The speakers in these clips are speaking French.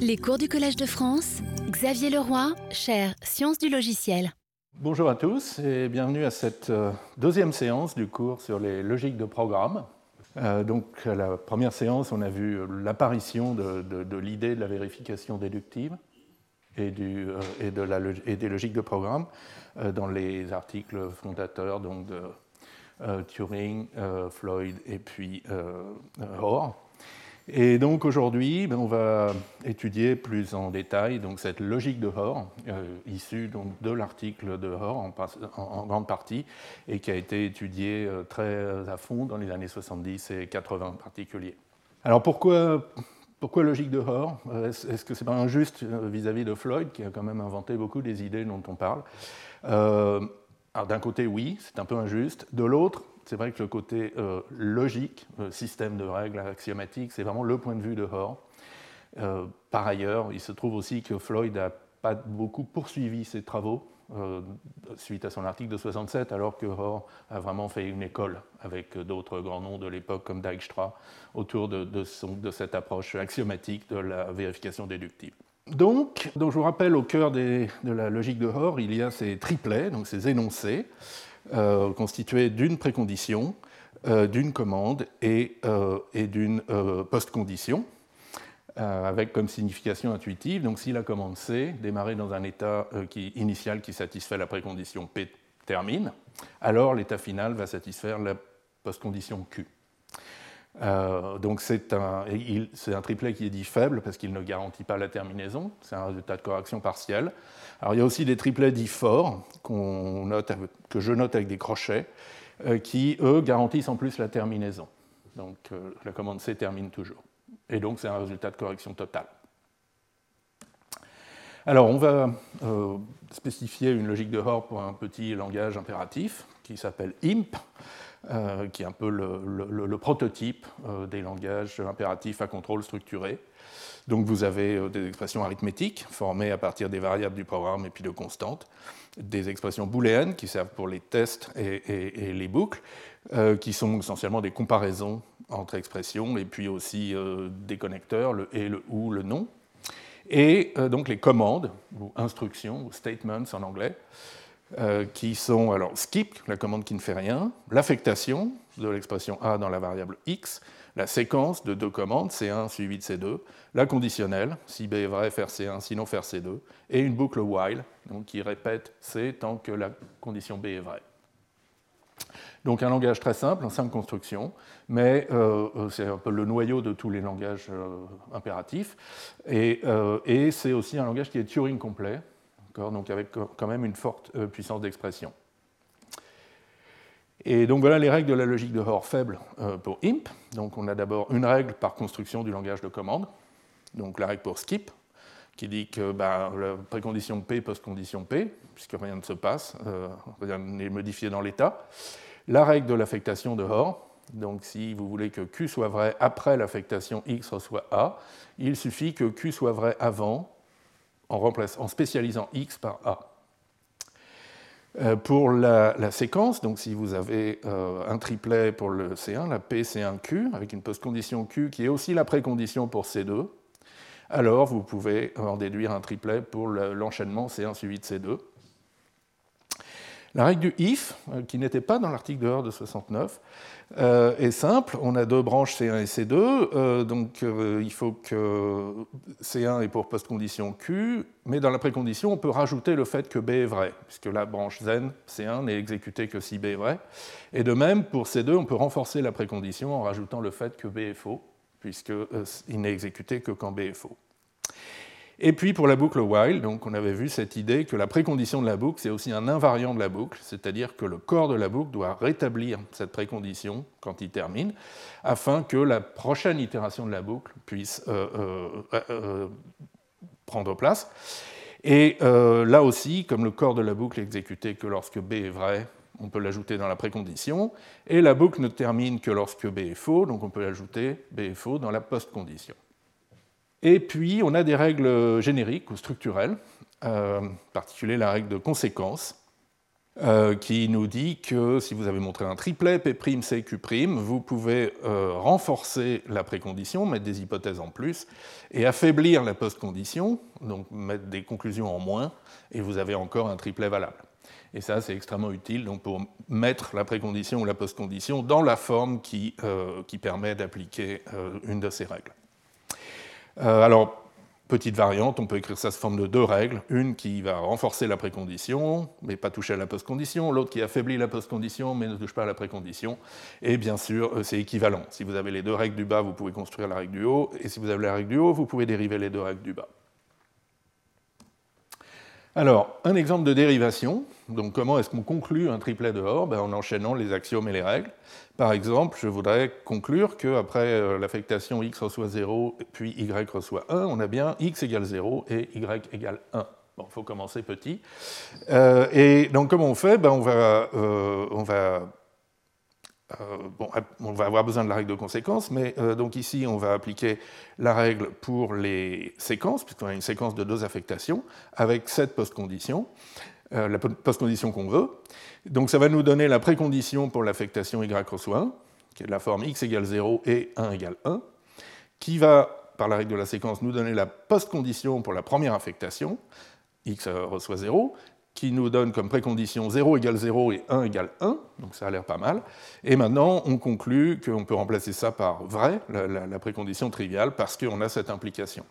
Les cours du Collège de France, Xavier Leroy, chaire Sciences du logiciel. Bonjour à tous et bienvenue à cette euh, deuxième séance du cours sur les logiques de programme. Euh, donc, à la première séance, on a vu l'apparition de, l'idée de la vérification déductive et, euh, des logiques de programme dans les articles fondateurs donc de Turing, Floyd et puis Hoare. Et donc aujourd'hui, ben, on va étudier plus en détail donc, cette logique de Hoare, euh, issue donc, de l'article de Hoare en, grande partie, et qui a été étudiée euh, très à fond dans les années 70 et 80 en particulier. Alors pourquoi, pourquoi logique de Hoare Est-ce que c'est pas injuste euh, vis-à-vis de Floyd, qui a quand même inventé beaucoup des idées dont on parle? Alors d'un côté, oui, c'est un peu injuste. De l'autre, c'est vrai que le côté euh, logique, euh, système de règles axiomatique, c'est vraiment le point de vue de Hoare. Euh, par ailleurs, il se trouve aussi que Floyd n'a pas beaucoup poursuivi ses travaux suite à son article de 67, alors que Hoare a vraiment fait une école avec d'autres grands noms de l'époque comme Dijkstra autour de, cette approche axiomatique de la vérification déductive. Donc, donc, je vous rappelle, au cœur de la logique de Hoare, il y a ces triplets, donc ces énoncés, euh, constitué d'une précondition, euh, d'une commande et, euh, d'une post-condition, avec comme signification intuitive, donc si la commande C démarrait dans un état initial qui satisfait la précondition P termine, alors l'état final va satisfaire la post-condition Q. donc c'est un, un, triplet qui est dit faible parce qu'il ne garantit pas la terminaison, c'est un résultat de correction partielle. Alors il y a aussi des triplets dits forts note, que je note avec des crochets, euh, qui eux garantissent en plus la terminaison. Donc euh, la commande C termine toujours. Et donc c'est un résultat de correction totale. Alors on va euh, spécifier une logique de Hoare pour un petit langage impératif qui s'appelle IMP, qui est un peu le prototype des langages impératifs à contrôle structuré. Donc vous avez euh, des expressions arithmétiques formées à partir des variables du programme et puis de constantes, des expressions booléennes qui servent pour les tests et, les boucles, euh, qui sont essentiellement des comparaisons entre expressions, et puis aussi euh, des connecteurs, le et, le ou, le non, et donc les commandes, ou instructions, ou statements en anglais, qui sont alors skip, la commande qui ne fait rien, l'affectation de l'expression a dans la variable x, la séquence de deux commandes, C1 suivi de C2, la conditionnelle, si B est vrai, faire C1, sinon faire C2, et une boucle while, donc qui répète C tant que la condition B est vraie. Donc un langage très simple, en cinq constructions, mais euh, euh, c'est un peu le noyau de tous les langages euh, impératifs, et c'est aussi un langage qui est Turing complet, donc avec quand même une forte puissance d'expression. Et donc voilà les règles de la logique de Hoare faible euh, pour IMP. Donc on a d'abord une règle par construction du langage de commande, donc la règle pour skip, qui dit que bah, la précondition P post-condition P, puisque rien ne se passe, euh, rien n'est modifié dans l'état. La règle de l'affectation de Hoare, donc si vous voulez que Q soit vrai après l'affectation X reçoit A, il suffit que Q soit vrai avant en, spécialisant X par A. Euh, pour la, séquence, donc si vous avez euh, un triplet pour le C1, la P C1Q, avec une post-condition Q qui est aussi la précondition pour C2, alors vous pouvez en déduire un triplet pour l'enchaînement C1 suivi de C2. La règle du if, euh, qui n'était pas dans l'article de de 69, euh, est simple. On a deux branches C1 et C2, euh, donc il faut que C1 est pour post-condition Q, mais dans la précondition, on peut rajouter le fait que B est vrai, puisque la branche zen C1 n'est exécutée que si B est vrai. Et de même, pour C2, on peut renforcer la précondition en rajoutant le fait que B est faux, puisqu'il n'est exécuté que quand B est faux. Et puis pour la boucle while, donc on avait vu cette idée que la précondition de la boucle, c'est aussi un invariant de la boucle, c'est-à-dire que le corps de la boucle doit rétablir cette précondition quand il termine, afin que la prochaine itération de la boucle puisse euh, euh, euh, prendre place. Et là aussi, comme le corps de la boucle est exécuté que lorsque B est vrai, on peut l'ajouter dans la précondition, et la boucle ne termine que lorsque B est faux, donc on peut l'ajouter B est faux dans la post-condition. Et puis, on a des règles génériques ou structurelles, euh, en particulier la règle de conséquence, euh, qui nous dit que si vous avez montré un triplet P', C, Q', vous pouvez euh, renforcer la précondition, mettre des hypothèses en plus, et affaiblir la post-condition, donc mettre des conclusions en moins, et vous avez encore un triplet valable. Et ça, c'est extrêmement utile pour mettre la précondition ou la post-condition dans la forme qui permet d'appliquer une de ces règles. Alors, Petite variante, on peut écrire ça sous forme de deux règles. Une qui va renforcer la précondition, mais pas toucher à la postcondition. L'autre qui affaiblit la postcondition, mais ne touche pas à la précondition. Et bien sûr, euh, c'est équivalent. Si vous avez les deux règles du bas, vous pouvez construire la règle du haut. Et si vous avez la règle du haut, vous pouvez dériver les deux règles du bas. Alors, un exemple de dérivation. Donc, comment est-ce qu'on conclut un triplet de Hoare ben, En enchaînant les axiomes et les règles. Par exemple, je voudrais conclure qu'après euh, l'affectation x reçoit 0, puis y reçoit 1, on a bien x égale 0 et y égale 1. Bon, il faut commencer petit. Euh, et donc, comment on fait? Ben, on, va, euh, on, va, bon, on va avoir besoin de la règle de conséquence, mais donc ici, on va appliquer la règle pour les séquences, puisqu'on a une séquence de deux affectations, avec cette post-condition. Euh, la post-condition qu'on veut. Donc ça va nous donner la précondition pour l'affectation y reçoit 1, qui est la forme x égale 0 et 1 égale 1, qui va, par la règle de la séquence, nous donner la post-condition pour la première affectation, x reçoit 0, qui nous donne comme précondition 0 égale 0 et 1 égale 1, donc ça a l'air pas mal. Et maintenant, on conclut qu'on peut remplacer ça par vrai, la, la précondition triviale, parce qu'on a cette implication.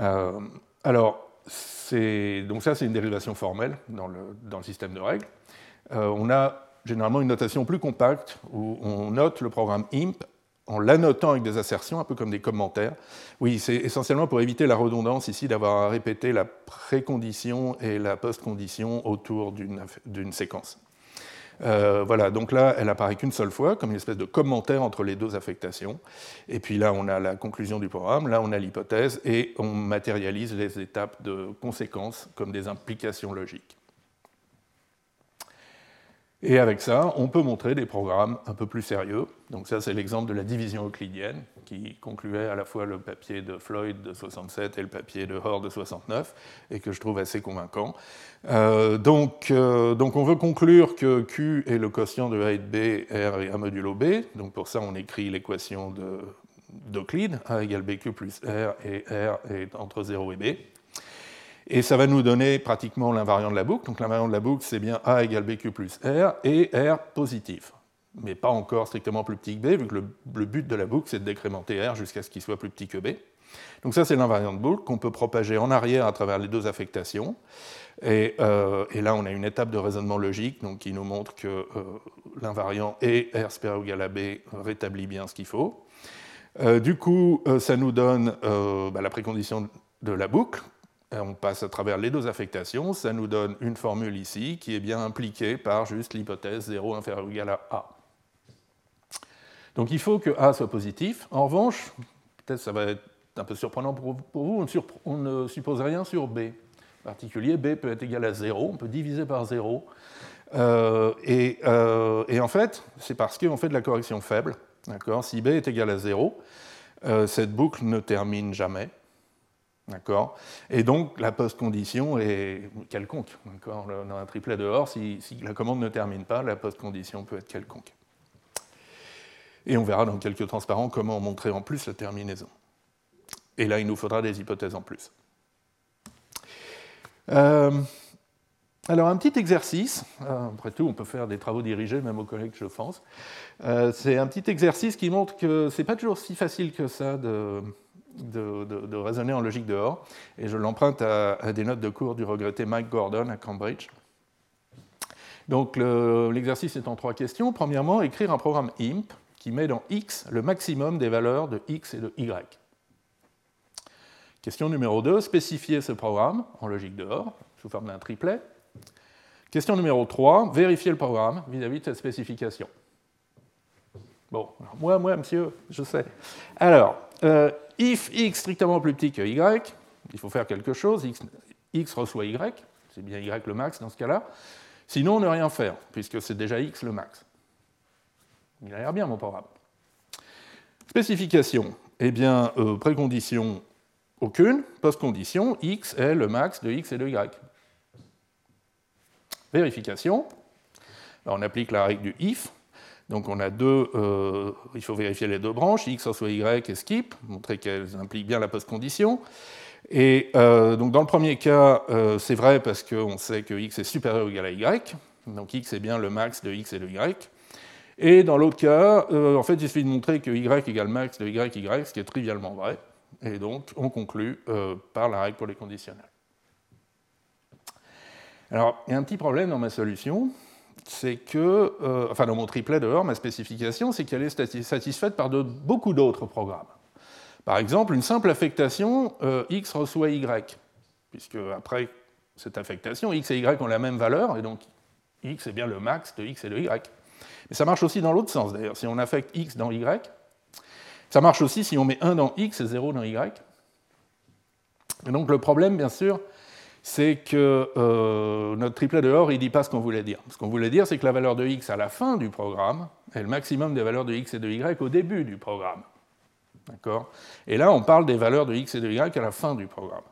Euh, alors, donc ça, c'est une dérivation formelle dans le, système de règles. Euh, on a généralement une notation plus compacte où on note le programme imp en l'annotant avec des assertions, un peu comme des commentaires. Oui, c'est essentiellement pour éviter la redondance ici d'avoir à répéter la précondition et la postcondition autour d'une séquence. Euh, voilà, donc là, elle apparaît qu'une seule fois, comme une espèce de commentaire entre les deux affectations. Et puis là, on a la conclusion du programme, là, on a l'hypothèse, et on matérialise les étapes de conséquences comme des implications logiques. Et avec ça, on peut montrer des programmes un peu plus sérieux. Donc ça, c'est l'exemple de la division euclidienne, qui concluait à la fois le papier de Floyd de 67 et le papier de Hoare de 69, et que je trouve assez convaincant. Euh, donc, euh, donc, on veut conclure que Q est le quotient de A et de B, R est A modulo B. Donc pour ça, on écrit l'équation d'Euclide, A égale BQ plus R, et R est entre 0 et B. Et ça va nous donner pratiquement l'invariant de la boucle. Donc l'invariant de la boucle, c'est bien A égale BQ plus R et R positif. Mais pas encore strictement plus petit que B, vu que le, but de la boucle, c'est de décrémenter R jusqu'à ce qu'il soit plus petit que B. Donc ça, c'est l'invariant de boucle qu'on peut propager en arrière à travers les deux affectations. Et, euh, là, on a une étape de raisonnement logique donc, qui nous montre que euh, l'invariant et R supérieur égal à B rétablit bien ce qu'il faut. Euh, du coup, ça nous donne bah, la précondition de la boucle, on passe à travers les deux affectations, ça nous donne une formule ici qui est bien impliquée par juste l'hypothèse 0 inférieur ou égal à A. Donc il faut que A soit positif. En revanche, peut-être ça va être un peu surprenant pour, vous, on, ne suppose rien sur B. En particulier, B peut être égal à 0, on peut diviser par 0. Euh, euh, et, en fait, c'est parce qu'on fait de la correction faible. Si B est égal à 0, euh, cette boucle ne termine jamais. D'accord Et donc, la post-condition est quelconque. Dans un triplet dehors, si, si, la commande ne termine pas, la post-condition peut être quelconque. Et on verra dans quelques transparents comment montrer en plus la terminaison. Et là, il nous faudra des hypothèses en plus. Euh, alors, un petit exercice, euh, après tout, on peut faire des travaux dirigés, même aux collègues, je pense. Euh, c'est un petit exercice qui montre que ce n'est pas toujours si facile que ça de, de, raisonner en logique dehors, et je l'emprunte à, des notes de cours du regretté Mike Gordon à Cambridge. Donc l'exercice est en trois questions. Premièrement, écrire un programme IMP qui met dans X le maximum des valeurs de X et de Y. Question numéro 2, spécifier ce programme en logique dehors, sous forme d'un triplet. Question numéro 3, vérifier le programme vis-à-vis de cette spécification. Bon, moi, moi, monsieur, je sais. Alors, euh, if x strictement plus petit que y, il faut faire quelque chose, x, reçoit y, c'est bien y le max dans ce cas-là. Sinon, ne rien faire, puisque c'est déjà x le max. Il a l'air bien mon programme. Spécification, eh bien, euh, précondition aucune, post-condition, x est le max de x et de y. vérification. on applique la règle du if. Donc on a deux, euh, il faut vérifier les deux branches, x soit y et skip, montrer qu'elles impliquent bien la post-condition. Et euh, donc dans le premier cas, euh, c'est vrai parce qu'on sait que x est supérieur ou égal à y, donc x est bien le max de x et de y. Et dans l'autre cas, en fait, il suffit de montrer que y égale max de y, y, ce qui est trivialement vrai. Et donc on conclut par la règle pour les conditionnels. Alors, il y a un petit problème dans ma solution, c'est que, euh, enfin dans mon triplet dehors, ma spécification, c'est qu'elle est satisfaite par de, beaucoup d'autres programmes. Par exemple, une simple affectation, euh, x reçoit y, puisque après cette affectation, x et y ont la même valeur, et donc x est bien le max de x et de y. Mais ça marche aussi dans l'autre sens, d'ailleurs. Si on affecte x dans y, ça marche aussi si on met 1 dans x et 0 dans y. Et donc le problème, bien sûr, c'est que euh, notre triplet de il ne dit pas ce qu'on voulait dire. Ce qu'on voulait dire, c'est que la valeur de x à la fin du programme est le maximum des valeurs de x et de y au début du programme. D'accord? Et là, on parle des valeurs de x et de y à la fin du programme.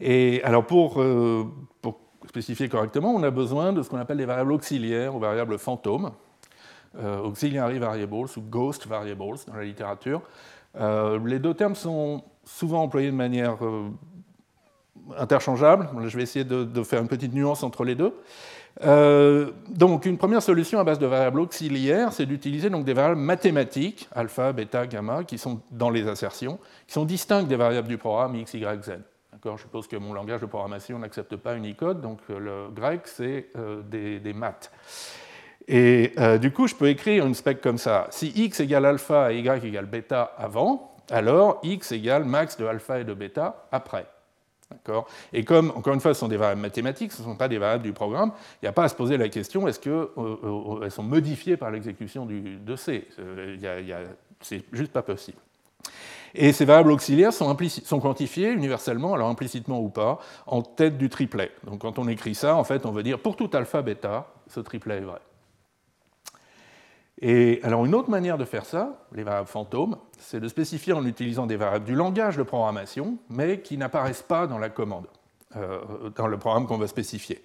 Et alors, pour, euh, spécifier correctement, on a besoin de ce qu'on appelle des variables auxiliaires ou variables fantômes, euh, auxiliary variables ou ghost variables dans la littérature. les deux termes sont souvent employés de manière interchangeables. Je vais essayer de, faire une petite nuance entre les deux. Euh, donc, une première solution à base de variables auxiliaires, c'est d'utiliser donc des variables mathématiques, alpha, bêta, gamma, qui sont dans les assertions, qui sont distinctes des variables du programme x, y, z. Je suppose que mon langage de programmation n'accepte pas Unicode, donc euh, le grec, c'est euh, des, maths. Et du coup, je peux écrire une spec comme ça. Si x égale alpha et y égale bêta avant, alors x égale max de alpha et de bêta après. Et comme, encore une fois, ce sont des variables mathématiques, ce ne sont pas des variables du programme, il n'y a pas à se poser la question est-ce qu'elles euh, euh, sont modifiées par l'exécution de C? C'est juste pas possible. Et ces variables auxiliaires sont, sont, quantifiées universellement, alors implicitement ou pas, en tête du triplet. Donc quand on écrit ça, en fait, on veut dire pour tout alpha bêta, ce triplet est vrai. Et alors une autre manière de faire ça, les variables fantômes, c'est de spécifier en utilisant des variables du langage de programmation, mais qui n'apparaissent pas dans la commande, euh, dans le programme qu'on va spécifier.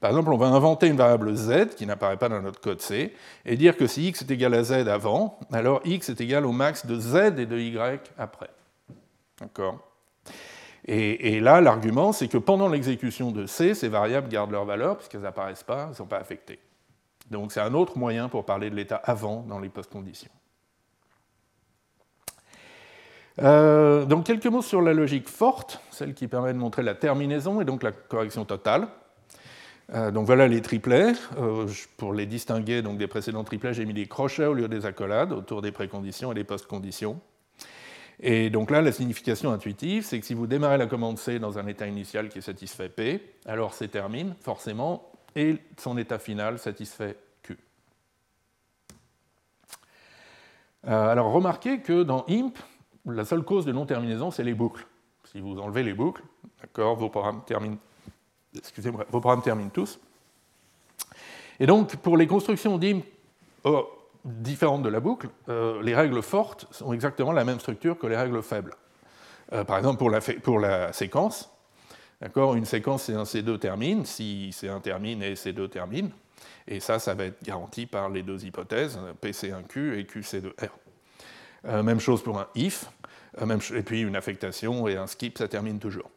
Par exemple, on va inventer une variable z qui n'apparaît pas dans notre code C, et dire que si x est égal à z avant, alors x est égal au max de z et de y après. D'accord? Et, et, là, l'argument, c'est que pendant l'exécution de C, ces variables gardent leur valeur, puisqu'elles n'apparaissent pas, elles ne sont pas affectées. Donc c'est un autre moyen pour parler de l'état avant dans les post-conditions. Euh, donc quelques mots sur la logique forte, celle qui permet de montrer la terminaison et donc la correction totale. Euh, donc voilà les triplets. Euh, pour les distinguer donc, des précédents triplets, j'ai mis des crochets au lieu des accolades autour des préconditions et des post-conditions. Et donc là, la signification intuitive, c'est que si vous démarrez la commande C dans un état initial qui satisfait P, alors C termine forcément et son état final satisfait Q. Euh, alors remarquez que dans IMP, la seule cause de non-terminaison, c'est les boucles. Si vous enlevez les boucles, d'accord, vos programmes terminent, excusez-moi, vos programmes terminent tous. Et donc, pour les constructions d'IMP oh, différentes de la boucle, euh, les règles fortes ont exactement la même structure que les règles faibles. Euh, par exemple, pour la, pour la séquence, D'accord? Une séquence C1, C2 termine, si C1 termine et C2 termine. Et ça, ça va être garanti par les deux hypothèses, PC1Q et QC2R. Euh, même chose pour un if, euh, et puis une affectation et un skip, ça termine toujours.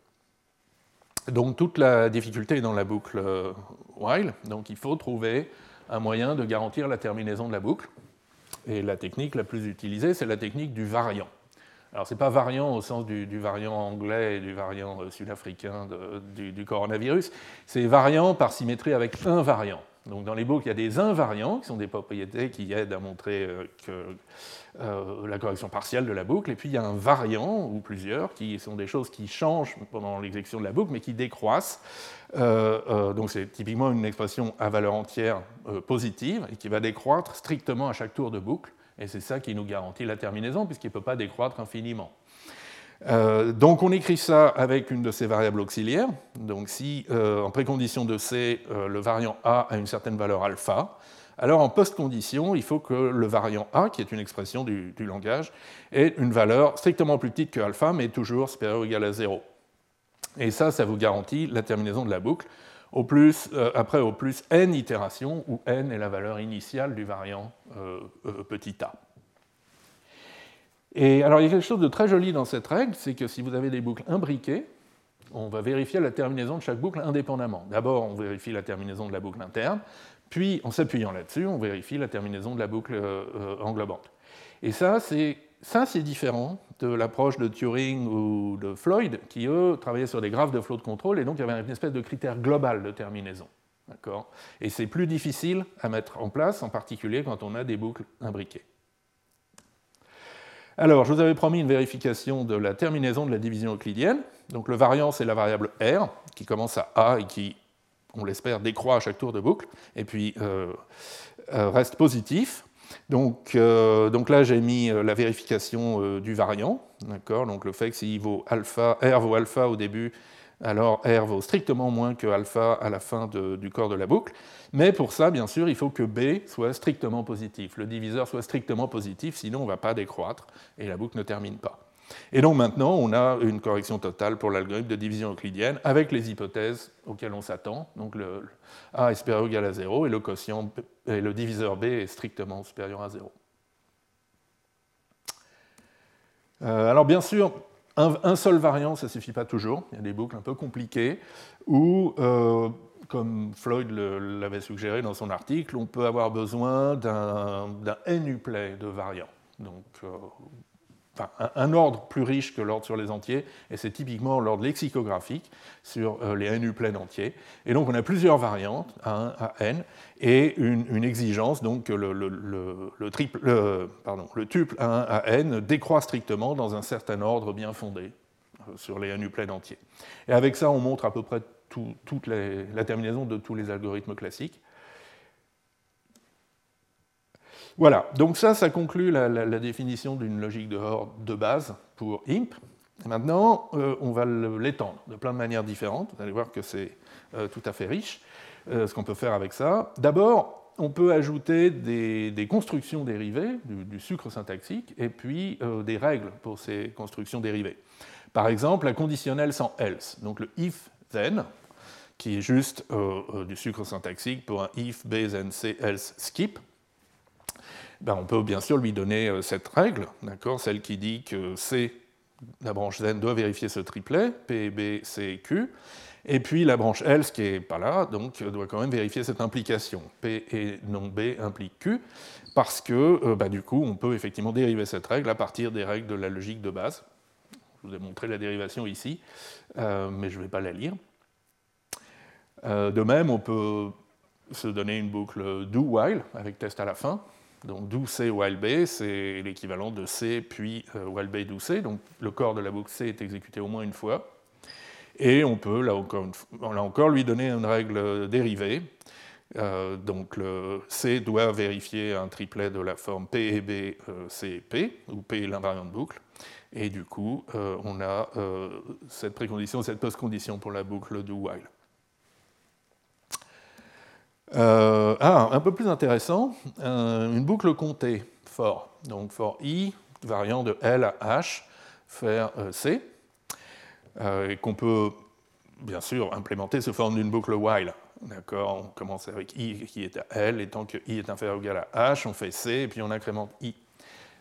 Donc toute la difficulté est dans la boucle euh, while, donc il faut trouver un moyen de garantir la terminaison de la boucle. Et la technique la plus utilisée, c'est la technique du variant. Alors, ce n'est pas variant au sens du, variant anglais et du variant euh, sud-africain du, coronavirus, c'est variant par symétrie avec un variant. Donc, dans les boucles, il y a des invariants, qui sont des propriétés qui aident à montrer euh, euh, la correction partielle de la boucle, et puis il y a un variant, ou plusieurs, qui sont des choses qui changent pendant l'exécution de la boucle, mais qui décroissent. donc, c'est typiquement une expression à valeur entière positive, et qui va décroître strictement à chaque tour de boucle. Et c'est ça qui nous garantit la terminaison, puisqu'il ne peut pas décroître infiniment. Euh, donc on écrit ça avec une de ces variables auxiliaires. Donc si euh, en précondition de C, euh, le variant A a une certaine valeur alpha, alors en post-condition, il faut que le variant A, qui est une expression du, du, langage, ait une valeur strictement plus petite que alpha, mais toujours supérieure ou égale à 0. Et ça, ça vous garantit la terminaison de la boucle. Au plus, après au plus n itérations, où n est la valeur initiale du variant petit a. Et alors il y a quelque chose de très joli dans cette règle, c'est que si vous avez des boucles imbriquées, on va vérifier la terminaison de chaque boucle indépendamment. D'abord, on vérifie la terminaison de la boucle interne, puis en s'appuyant là-dessus, on vérifie la terminaison de la boucle euh, englobante. Et ça, c'est ça, c'est différent de l'approche de Turing ou de Floyd, qui, eux, travaillaient sur des graphes de flot de contrôle, et donc il y avait une espèce de critère global de terminaison. Et c'est plus difficile à mettre en place, en particulier quand on a des boucles imbriquées. Alors, je vous avais promis une vérification de la terminaison de la division euclidienne. Donc, le variant, c'est la variable R, qui commence à A et qui, on l'espère, décroît à chaque tour de boucle, et puis euh, euh, reste positif. Donc, euh, donc là, j'ai mis la vérification du variant, donc le fait que si vaut alpha, R vaut alpha au début alors R vaut strictement moins que alpha à la fin du corps de la boucle. Mais pour ça, bien sûr, il faut que B soit strictement positif, le diviseur soit strictement positif, sinon on ne va pas décroître et la boucle ne termine pas. Et donc maintenant, on a une correction totale pour l'algorithme de division euclidienne avec les hypothèses auxquelles on s'attend. Donc le, A est supérieur ou égal à 0 et le quotient et le diviseur B est strictement supérieur à 0. Euh, alors bien sûr, un, seul variant, ça ne suffit pas toujours. Il y a des boucles un peu compliquées où, euh, comme Floyd l'avait suggéré dans son article, on peut avoir besoin d'un n-uplet de variants. Donc, euh, un, ordre plus riche que l'ordre sur les entiers, et c'est typiquement l'ordre lexicographique sur euh, les n-uplets entiers. Et donc on a plusieurs variantes, à 1 à n, et une, exigence donc que le, tuple 1 à n décroît strictement dans un certain ordre bien fondé euh, sur les n-uplets entiers. Et avec ça, on montre à peu près la terminaison de tous les algorithmes classiques. Voilà, donc ça, ça conclut la, définition d'une logique de Horde de base pour IMP. maintenant, euh, on va l'étendre de plein de manières différentes. Vous allez voir que c'est euh, tout à fait riche euh, ce qu'on peut faire avec ça. D'abord, on peut ajouter des, constructions dérivées, du, sucre syntaxique, et puis des règles pour ces constructions dérivées. Par exemple, la conditionnelle sans else, donc le if then, qui est juste du sucre syntaxique pour un if, b, then, c, else, skip. Ben, on peut bien sûr lui donner euh, cette règle, celle qui dit que C, la branche N, doit vérifier ce triplet, P, B, C, Q, et puis la branche L, ce qui n'est pas là, donc, doit quand même vérifier cette implication. P et non B implique Q, parce que euh, bah, du coup, on peut effectivement dériver cette règle à partir des règles de la logique de base. Je vous ai montré la dérivation ici, euh, mais je ne vais pas la lire. de même, on peut se donner une boucle do while avec test à la fin. Donc do C while B, c'est l'équivalent de C puis euh, while B do C. Donc le corps de la boucle C est exécuté au moins une fois. Et on peut, là encore, lui donner une règle dérivée. Euh, donc le C doit vérifier un triplet de la forme P et B, euh, C et P, où P est l'invariant de boucle. Et du coup, on a cette précondition, cette postcondition pour la boucle do while. Euh, ah, un peu plus intéressant, euh, une boucle comptée for. Donc for i, variant de L à H, faire euh, C, et qu'on peut bien sûr implémenter sous forme d'une boucle while. D'accord On commence avec i qui est à L, et tant que i est inférieur ou égal à H, on fait C, et puis on incrémente i.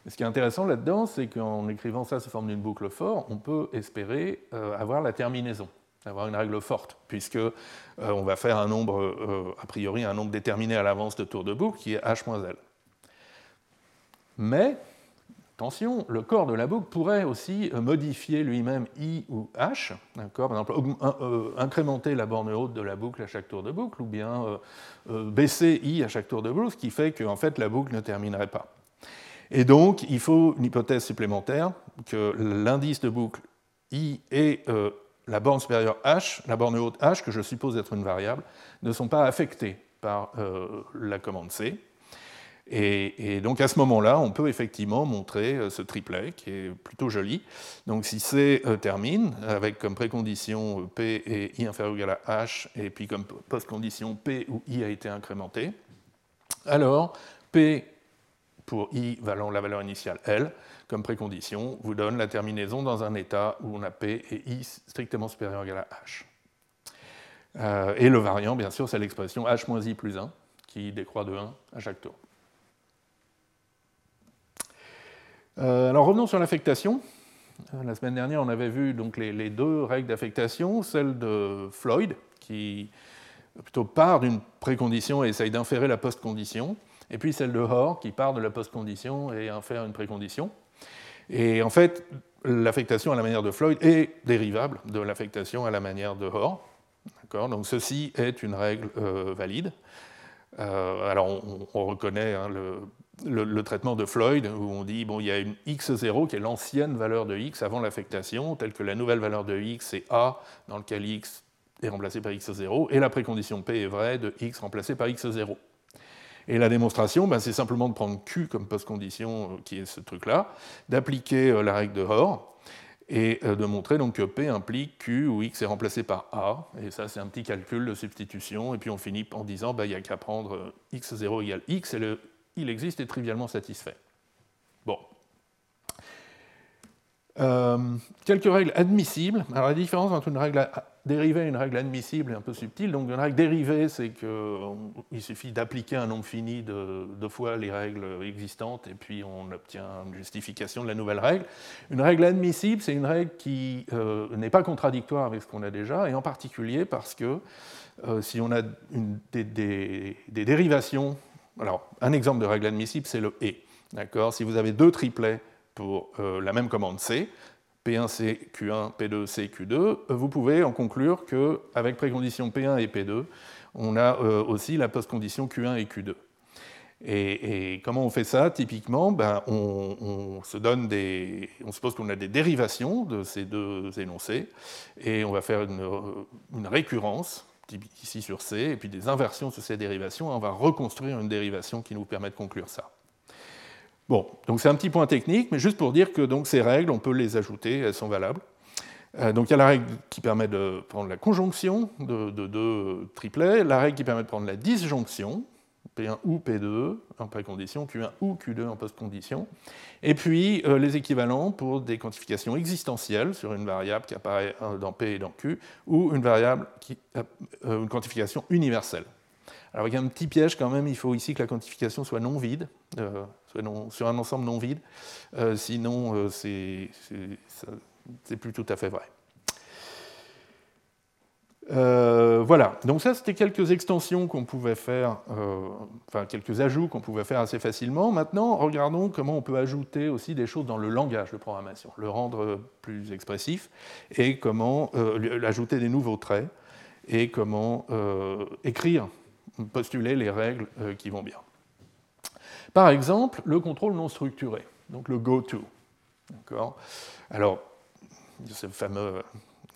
ce qui est intéressant là-dedans, c'est qu'en écrivant ça sous forme d'une boucle for, on peut espérer avoir la terminaison avoir une règle forte, puisque euh, on va faire un nombre, euh, a priori, un nombre déterminé à l'avance de tours de boucle qui est h-l. Mais, attention, le corps de la boucle pourrait aussi euh, modifier lui-même i ou h, par exemple, incrémenter la borne haute de la boucle à chaque tour de boucle, ou bien baisser i à chaque tour de boucle, ce qui fait qu'en fait la boucle ne terminerait pas. Et donc, il faut une hypothèse supplémentaire, que l'indice de boucle i est la borne supérieure h, la borne haute h, que je suppose être une variable, ne sont pas affectées par euh, la commande C. Et, donc à ce moment-là, on peut effectivement montrer euh, ce triplet qui est plutôt joli. Donc si C euh, termine, avec comme précondition P et I inférieur ou égal à H, et puis comme postcondition P où I a été incrémenté, alors P pour I valant la valeur initiale L, comme précondition, vous donne la terminaison dans un état où on a P et I strictement supérieur à H. et le variant, bien sûr, c'est l'expression h-i plus 1 qui décroît de 1 à chaque tour. alors revenons sur l'affectation. La semaine dernière, on avait vu donc les, deux règles d'affectation, celle de Floyd, qui plutôt part d'une précondition et essaye d'inférer la post-condition, et puis celle de Hoare, qui part de la post-condition et infère une précondition. Et en fait, l'affectation à la manière de Floyd est dérivable de l'affectation à la manière de Hoare. Donc ceci est une règle euh, valide. Euh, alors on, reconnaît hein, le, traitement de Floyd où on dit bon il y a une x0 qui est l'ancienne valeur de x avant l'affectation, telle que la nouvelle valeur de x est a dans lequel x est remplacé par x0 et la précondition p est vraie de x remplacé par x0. Et la démonstration, ben, c'est simplement de prendre Q comme post-condition, euh, qui est ce truc-là, d'appliquer euh, la règle de Hoare, et euh, de montrer donc que P implique Q où X est remplacé par A. Et ça, c'est un petit calcul de substitution. Et puis on finit en disant ben, il n'y a qu'à prendre X0 égale X, et le il existe est trivialement satisfait. Bon. quelques règles admissibles. Alors la différence entre une règle dérivée une règle admissible et un peu subtile. Donc une règle dérivée, c'est qu'il suffit d'appliquer un nombre fini de, fois les règles existantes et puis on obtient une justification de la nouvelle règle. Une règle admissible, c'est une règle qui euh, n'est pas contradictoire avec ce qu'on a déjà, et en particulier parce que euh, si on a des, dérivations, alors un exemple de règle admissible, c'est le et. Si vous avez deux triplets pour euh, la même commande C, P1C, Q1, P2C, Q2, vous pouvez en conclure qu'avec précondition P1 et P2, on a euh, aussi la postcondition Q1 et Q2. Et, comment on fait ça? Typiquement, ben, on, se donne des, on suppose qu'on a des dérivations de ces deux énoncés, et on va faire une, une récurrence, ici sur C, et puis des inversions sur ces dérivations, et on va reconstruire une dérivation qui nous permet de conclure ça. Bon, donc c'est un petit point technique, mais juste pour dire que donc, ces règles, on peut les ajouter, elles sont valables. Euh, donc il y a la règle qui permet de prendre la conjonction de, deux triplets, la règle qui permet de prendre la disjonction, P1 ou P2 en précondition, Q1 ou Q2 en postcondition, et puis euh, les équivalents pour des quantifications existentielles sur une variable qui apparaît dans P et dans Q, ou une variable euh, une quantification universelle. Alors il y a un petit piège quand même, il faut ici que la quantification soit non vide, euh, sur un ensemble non vide, euh, sinon euh, c'est plus tout à fait vrai. voilà, donc ça c'était quelques extensions qu'on pouvait faire, enfin quelques ajouts qu'on pouvait faire assez facilement. Maintenant, regardons comment on peut ajouter aussi des choses dans le langage de programmation, le rendre plus expressif, et comment ajouter des nouveaux traits, et comment écrire postuler les règles euh, qui vont bien. Par exemple, le contrôle non structuré, donc le go-to. Alors, ce fameux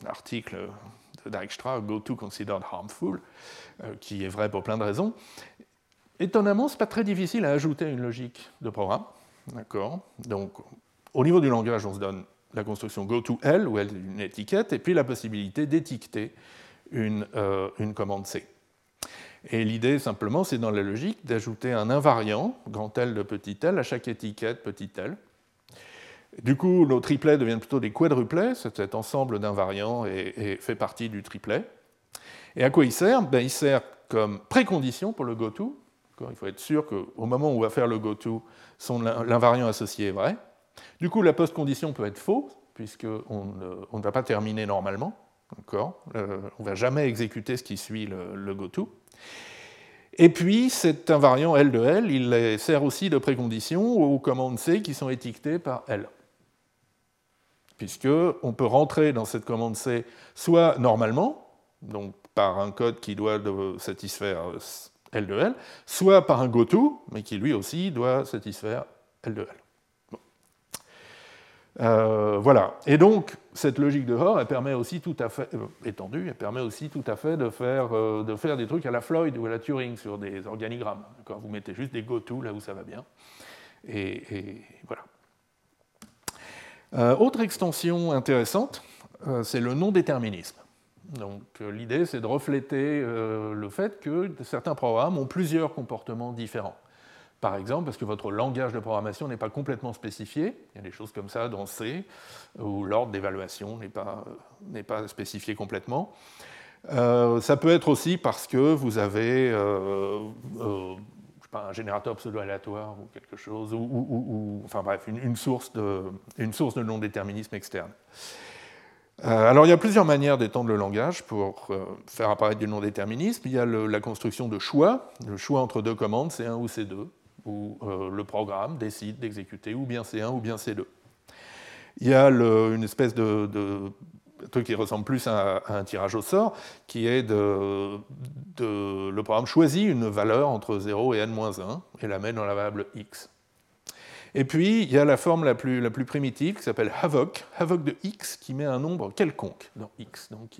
article de Dijkstra, Go-to considered harmful, euh, qui est vrai pour plein de raisons. Étonnamment, ce n'est pas très difficile à ajouter une logique de programme. D'accord? Donc, au niveau du langage, on se donne la construction go-to-L, où elle est une étiquette, et puis la possibilité d'étiqueter une, euh, une commande C. Et l'idée, simplement, c'est dans la logique d'ajouter un invariant, grand L de petit l, à chaque étiquette petit l. Du coup, nos triplets deviennent plutôt des quadruplets, cet ensemble d'invariants et fait partie du triplet. Et à quoi il sert? Ben, Il sert comme précondition pour le goto. Il faut être sûr qu'au moment où on va faire le goto, l'invariant associé est vrai. Du coup, la post-condition peut être faux, puisqu'on ne, va pas terminer normalement. Euh, on ne va jamais exécuter ce qui suit le, le goto. Et puis, cet invariant L de L, il sert aussi de précondition aux commandes C qui sont étiquetées par L. Puisqu'on peut rentrer dans cette commande C soit normalement, donc par un code qui doit satisfaire L de L, soit par un goto, mais qui lui aussi doit satisfaire L de L. Euh, voilà. Et donc, cette logique de Hoare, elle permet aussi tout à fait, euh, étendue, elle permet aussi tout à fait de faire, euh, de faire des trucs à la Floyd ou à la Turing sur des organigrammes. Vous mettez juste des go-to là où ça va bien. Et, voilà. autre extension intéressante, c'est le non-déterminisme. Donc l'idée, c'est de refléter le fait que certains programmes ont plusieurs comportements différents par exemple, parce que votre langage de programmation n'est pas complètement spécifié. Il y a des choses comme ça dans C, où l'ordre d'évaluation n'est pas, pas, spécifié complètement. ça peut être aussi parce que vous avez un générateur pseudo-aléatoire ou quelque chose, ou, enfin bref, une, source de, de non-déterminisme externe. Euh, alors il y a plusieurs manières d'étendre le langage pour euh, faire apparaître du non-déterminisme. Il y a la construction de choix, le choix entre deux commandes, C1 ou C2, où euh, le programme décide d'exécuter ou bien C1 ou bien C2. Il y a une espèce de, truc qui ressemble plus à, un tirage au sort, qui est de, le programme choisit une valeur entre 0 et n-1 et la met dans la variable x. Et puis, il y a la forme la plus, la plus primitive qui s'appelle havoc, havoc de x, qui met un nombre quelconque dans x. Donc,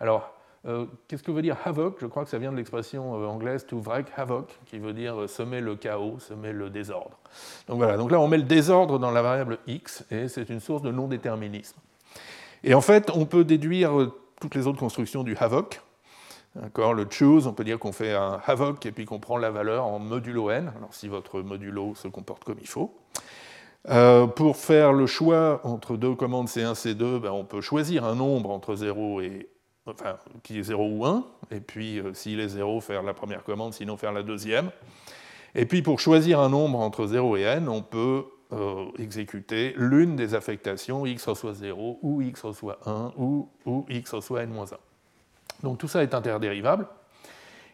Alors, euh, qu'est-ce que veut dire havoc? Je crois que ça vient de l'expression euh, anglaise to wreak havoc, qui veut dire euh, semer le chaos, semer le désordre. Donc voilà, donc là on met le désordre dans la variable x, et c'est une source de non-déterminisme. Et en fait, on peut déduire toutes les autres constructions du havoc. Le choose, on peut dire qu'on fait un havoc et puis qu'on prend la valeur en modulo n, alors si votre modulo se comporte comme il faut. Pour faire le choix entre deux commandes C1, C2, ben on peut choisir un nombre entre 0 et, enfin, qui est 0 ou 1, et puis euh, s'il est 0, faire la première commande, sinon faire la deuxième. Et puis pour choisir un nombre entre 0 et n, on peut euh, exécuter l'une des affectations x reçoit 0 ou x reçoit 1 ou, ou x reçoit n-1. Donc tout ça est interdérivable.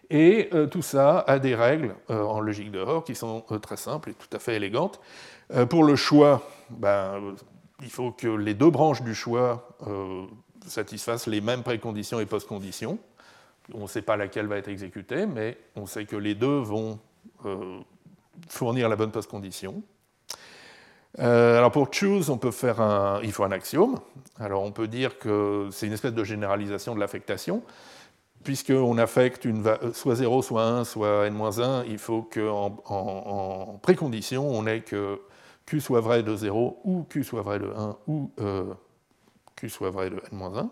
Et euh, tout ça a des règles en logique de Hoare qui sont très simples et tout à fait élégantes. pour le choix, ben, il faut que les deux branches du choix satisfassent les mêmes préconditions et postconditions. On ne sait pas laquelle va être exécutée, mais on sait que les deux vont fournir la bonne postcondition. Euh, alors pour choose, on peut faire un, il faut un axiome. Alors on peut dire que c'est une espèce de généralisation de l'affectation. Puisqu'on affecte une, soit 0, soit 1, soit n-1, il faut qu'en en, précondition, on ait que q soit vrai de 0 ou q soit vrai de 1 ou euh, q soit vrai de n-1.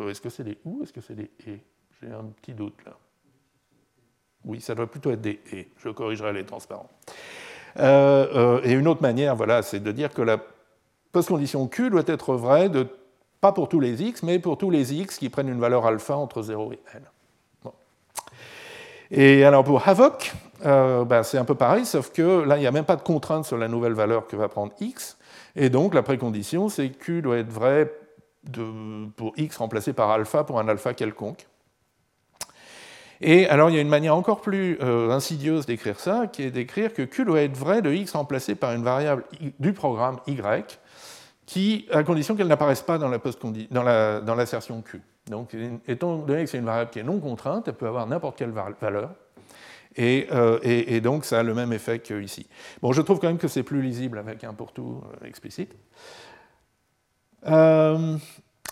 Euh, est-ce que c'est des ou est-ce que c'est des et? J'ai un petit doute là. Oui, ça doit plutôt être des et. Je corrigerai les transparents. Euh, euh, et une autre manière, voilà, c'est de dire que la postcondition Q doit être vraie, de, pas pour tous les x, mais pour tous les x qui prennent une valeur alpha entre 0 et n. Et alors pour Havoc, ben, c'est un peu pareil, sauf que là, il n'y a même pas de contrainte sur la nouvelle valeur que va prendre x. Et donc la précondition, c'est que Q doit être vrai pour x remplacé par alpha pour un alpha quelconque. Et alors il y a une manière encore plus euh, insidieuse d'écrire ça, qui est d'écrire que Q doit être vrai de x remplacé par une variable du programme y, qui, à condition qu'elle n'apparaisse pas dans l'assertion Q. Donc, étant donné que c'est une variable qui est non contrainte, elle peut avoir n'importe quelle valeur. Euh, et, donc, ça a le même effet qu'ici. Bon, je trouve quand même que c'est plus lisible avec un pour tout euh, explicite.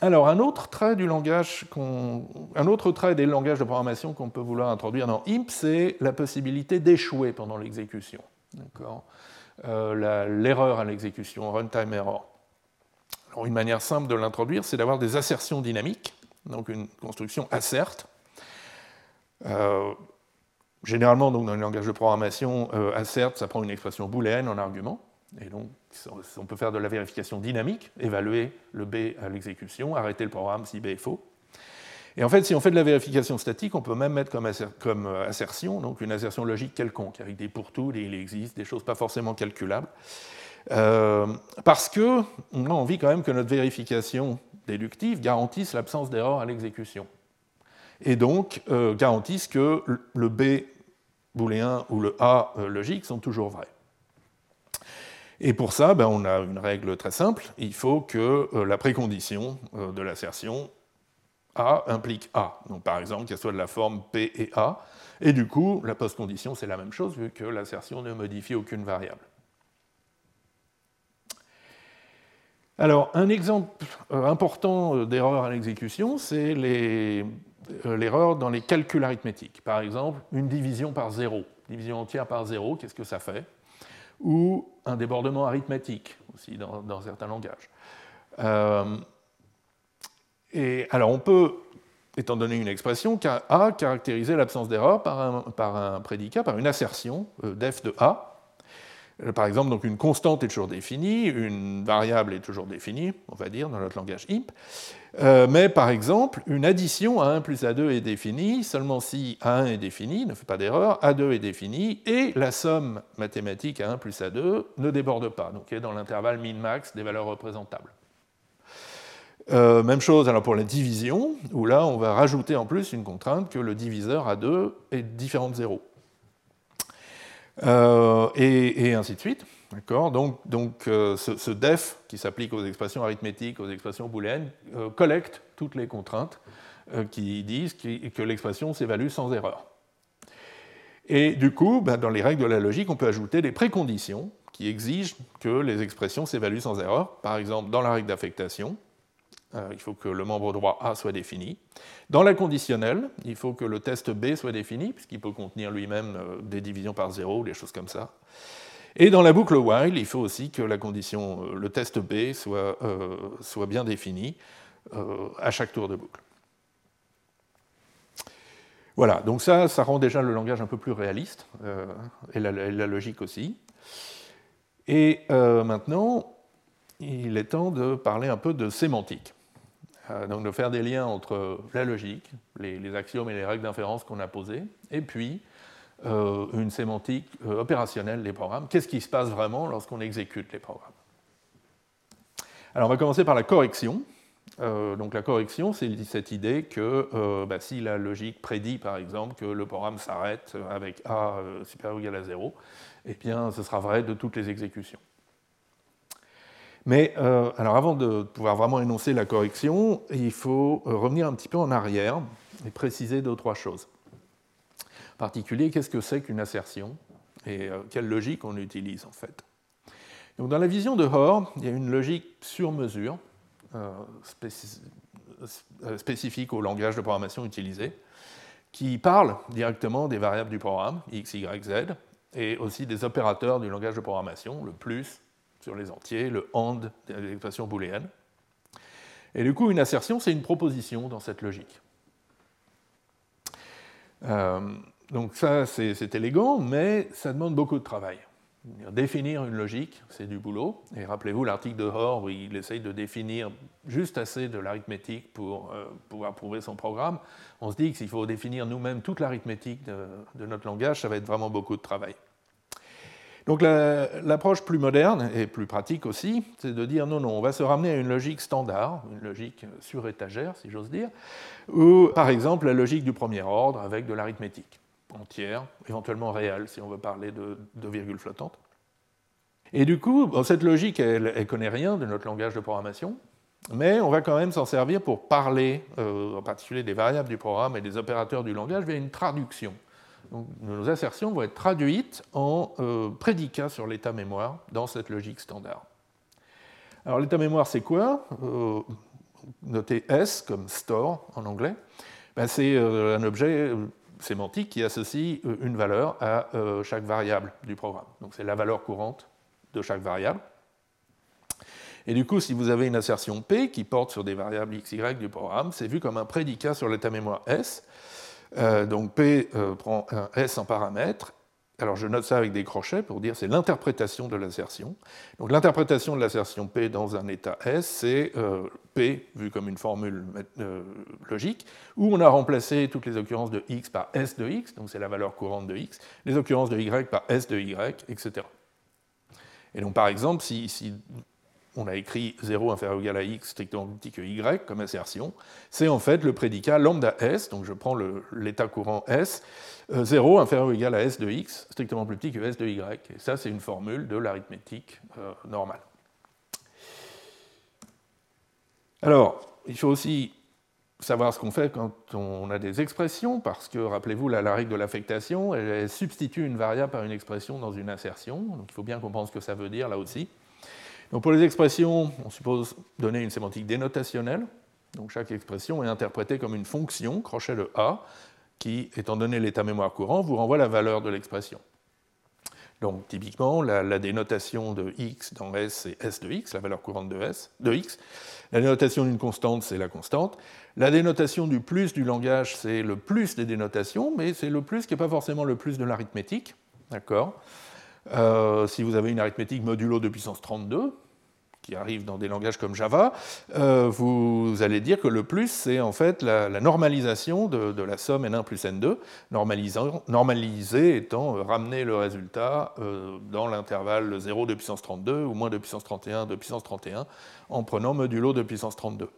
Alors, un autre trait du langage, un autre trait des langages de programmation qu'on peut vouloir introduire dans IMP, c'est la possibilité d'échouer pendant l'exécution. Euh, l'erreur à l'exécution, runtime error. Alors, une manière simple de l'introduire, c'est d'avoir des assertions dynamiques, donc une construction assert. Euh, généralement, donc, dans le langage de programmation, euh, assert, ça prend une expression booléenne en argument. Et donc, on peut faire de la vérification dynamique, évaluer le B à l'exécution, arrêter le programme si B est faux. Et en fait, si on fait de la vérification statique, on peut même mettre comme, euh, assertion donc une assertion logique quelconque, avec des pourtours, des il existe, des choses pas forcément calculables. Euh, parce qu'on a envie quand même que notre vérification déductive garantisse l'absence d'erreur à l'exécution. Et donc euh, garantisse que le B booléen ou le A logique sont toujours vrais. Et pour ça, ben, on a une règle très simple. Il faut que euh, la précondition euh, de l'assertion A implique A. Donc, par exemple, qu'elle soit de la forme P et A. Et du coup, la postcondition, c'est la même chose, vu que l'assertion ne modifie aucune variable. Alors, un exemple euh, important d'erreur à l'exécution, c'est l'erreur dans les calculs arithmétiques. Par exemple, une division par zéro. Division entière par zéro, qu'est-ce que ça fait? Ou un débordement arithmétique aussi dans, certains langages. Euh, et alors on peut, étant donné une expression, A caractériser l'absence d'erreur par un, prédicat, par une assertion euh, d'f de A. Euh, par exemple, donc une constante est toujours définie, une variable est toujours définie, on va dire, dans notre langage IMP. Euh, mais par exemple, une addition à 1 plus A2 est définie seulement si A1 est défini, ne fait pas d'erreur, A2 est défini, et la somme mathématique A1 plus A2 ne déborde pas, donc est dans l'intervalle min-max des valeurs représentables. Euh, même chose alors pour la division, où là on va rajouter en plus une contrainte que le diviseur A2 est différent de 0. Euh, et, ainsi de suite. Donc, euh, ce, def qui s'applique aux expressions arithmétiques, aux expressions booléennes, euh, collecte toutes les contraintes qui disent que l'expression s'évalue sans erreur. Et du coup, ben, dans les règles de la logique, on peut ajouter des préconditions qui exigent que les expressions s'évaluent sans erreur. Par exemple, dans la règle d'affectation, il faut que le membre droit A soit défini. Dans la conditionnelle, il faut que le test B soit défini, puisqu'il peut contenir lui-même euh, des divisions par zéro des choses comme ça. Et dans la boucle while, il faut aussi que la condition, euh, le test B soit, bien défini à chaque tour de boucle. Voilà, donc ça, ça rend déjà le langage un peu plus réaliste, et la, logique aussi. Et maintenant, il est temps de parler un peu de sémantique. Euh, donc de faire des liens entre la logique, les, axiomes et les règles d'inférence qu'on a posées, et puis euh, une sémantique euh, opérationnelle des programmes. Qu'est-ce qui se passe vraiment lorsqu'on exécute les programmes? Alors on va commencer par la correction. donc la correction, c'est cette idée que bah, si la logique prédit par exemple que le programme s'arrête avec A supérieur ou égal à 0, eh bien ce sera vrai de toutes les exécutions. Mais euh, alors avant de pouvoir vraiment énoncer la correction, il faut euh, revenir un petit peu en arrière et préciser deux ou trois choses. En particulier, qu'est-ce que c'est qu'une assertion et euh, quelle logique on utilise en fait? Donc, dans la vision de Hoare, il y a une logique sur mesure spécifique au langage de programmation utilisé qui parle directement des variables du programme, x, y, z, et aussi des opérateurs du langage de programmation, le plus, sur les entiers, le AND des expressions booléennes. Et du coup, une assertion, c'est une proposition dans cette logique. Euh, donc ça, c'est élégant, mais ça demande beaucoup de travail. Définir une logique, c'est du boulot. Et rappelez-vous l'article de Hoare où il essaye de définir juste assez de l'arithmétique pour euh, pouvoir prouver son programme. On se dit que s'il faut définir nous-mêmes toute l'arithmétique de, notre langage, ça va être vraiment beaucoup de travail. Donc l'approche plus moderne et plus pratique aussi, c'est de dire non, non, on va se ramener à une logique standard, une logique sur étagère, si j'ose dire, ou par exemple la logique du premier ordre avec de l'arithmétique entière, éventuellement réelle, si on veut parler de, virgules flottantes. Et du coup, cette logique, elle ne connaît rien de notre langage de programmation, mais on va quand même s'en servir pour parler, euh, en particulier des variables du programme et des opérateurs du langage, via une traduction nos assertions vont être traduites en euh, prédicats sur l'état mémoire dans cette logique standard. Alors l'état mémoire, c'est quoi? Euh, Notez S comme store en anglais. Ben, c'est euh, un objet sémantique qui associe une valeur à chaque variable du programme. Donc c'est la valeur courante de chaque variable. Et du coup, si vous avez une assertion P qui porte sur des variables x, y du programme, c'est vu comme un prédicat sur l'état mémoire S. Euh, donc P euh, prend un S en paramètre. Alors je note ça avec des crochets pour dire c'est l'interprétation de l'assertion. Donc l'interprétation de l'assertion P dans un état S, c'est euh, P vu comme une formule logique, où on a remplacé toutes les occurrences de x par S de x, donc c'est la valeur courante de x, les occurrences de y par S de y, etc. Et donc par exemple, si, si on a écrit 0 inférieur ou égal à x strictement plus petit que y comme assertion, c'est en fait le prédicat lambda s, donc je prends l'état courant s, 0 euh, inférieur ou égal à s de x strictement plus petit que s de y. Et ça, c'est une formule de l'arithmétique euh, normale. Alors, il faut aussi savoir ce qu'on fait quand on a des expressions, parce que, rappelez-vous, la, règle de l'affectation, elle substitue une variable par une expression dans une assertion, donc il faut bien comprendre ce que ça veut dire là aussi. Donc pour les expressions, on suppose donner une sémantique dénotationnelle. Donc chaque expression est interprétée comme une fonction, crochet de A, qui, étant donné l'état mémoire courant, vous renvoie la valeur de l'expression. Donc typiquement, la, dénotation de x dans S, c'est S de x, la valeur courante de, de x. La dénotation d'une constante, c'est la constante. La dénotation du plus du langage, c'est le plus des dénotations, mais c'est le plus qui n'est pas forcément le plus de l'arithmétique. D'accord? Si vous avez une arithmétique modulo de puissance 32, qui arrive dans des langages comme Java, euh, vous allez dire que le plus, c'est en fait la, normalisation de, la somme n1 plus n2, normaliser étant euh, ramener le résultat euh, dans l'intervalle 0 de puissance 32 ou moins de puissance 31 de puissance 31 en prenant modulo de puissance 32.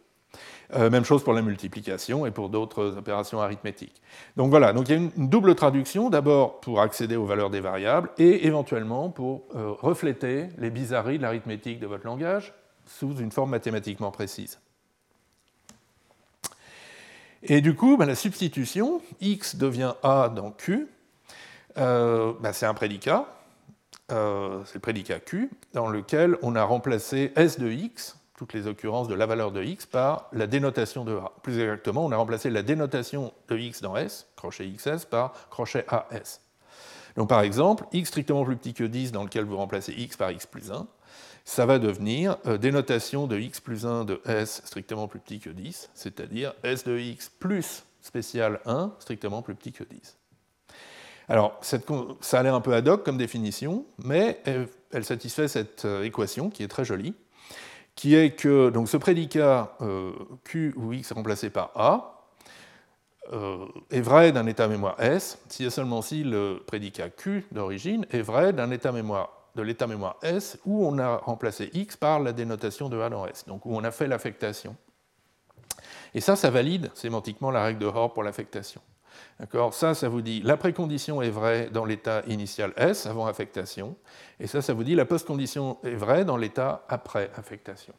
Euh, même chose pour la multiplication et pour d'autres opérations arithmétiques. Donc voilà, donc il y a une, double traduction, d'abord pour accéder aux valeurs des variables et éventuellement pour euh, refléter les bizarreries de l'arithmétique de votre langage sous une forme mathématiquement précise. Et du coup, ben, la substitution, x devient a dans q, euh, ben, c'est un prédicat, c'est le prédicat q, dans lequel on a remplacé s de x toutes les occurrences de la valeur de x par la dénotation de A. Plus exactement, on a remplacé la dénotation de x dans S, crochet XS, par crochet AS. Donc par exemple, x strictement plus petit que 10 dans lequel vous remplacez x par x plus 1, ça va devenir euh, dénotation de x plus 1 de S strictement plus petit que 10, c'est-à-dire S de x plus spécial 1 strictement plus petit que 10. Alors, ça a l'air un peu ad hoc comme définition, mais elle satisfait cette euh, équation qui est très jolie qui est que donc, ce prédicat euh, Q ou X remplacé par A euh, est vrai d'un état mémoire S si et seulement si le prédicat Q d'origine est vrai d'un état mémoire de l'état mémoire S où on a remplacé X par la dénotation de A dans S, donc où on a fait l'affectation. Et ça, ça valide sémantiquement la règle de Hoare pour l'affectation. Ça, ça vous dit la précondition est vraie dans l'état initial S, avant affectation, et ça, ça vous dit la postcondition est vraie dans l'état après affectation.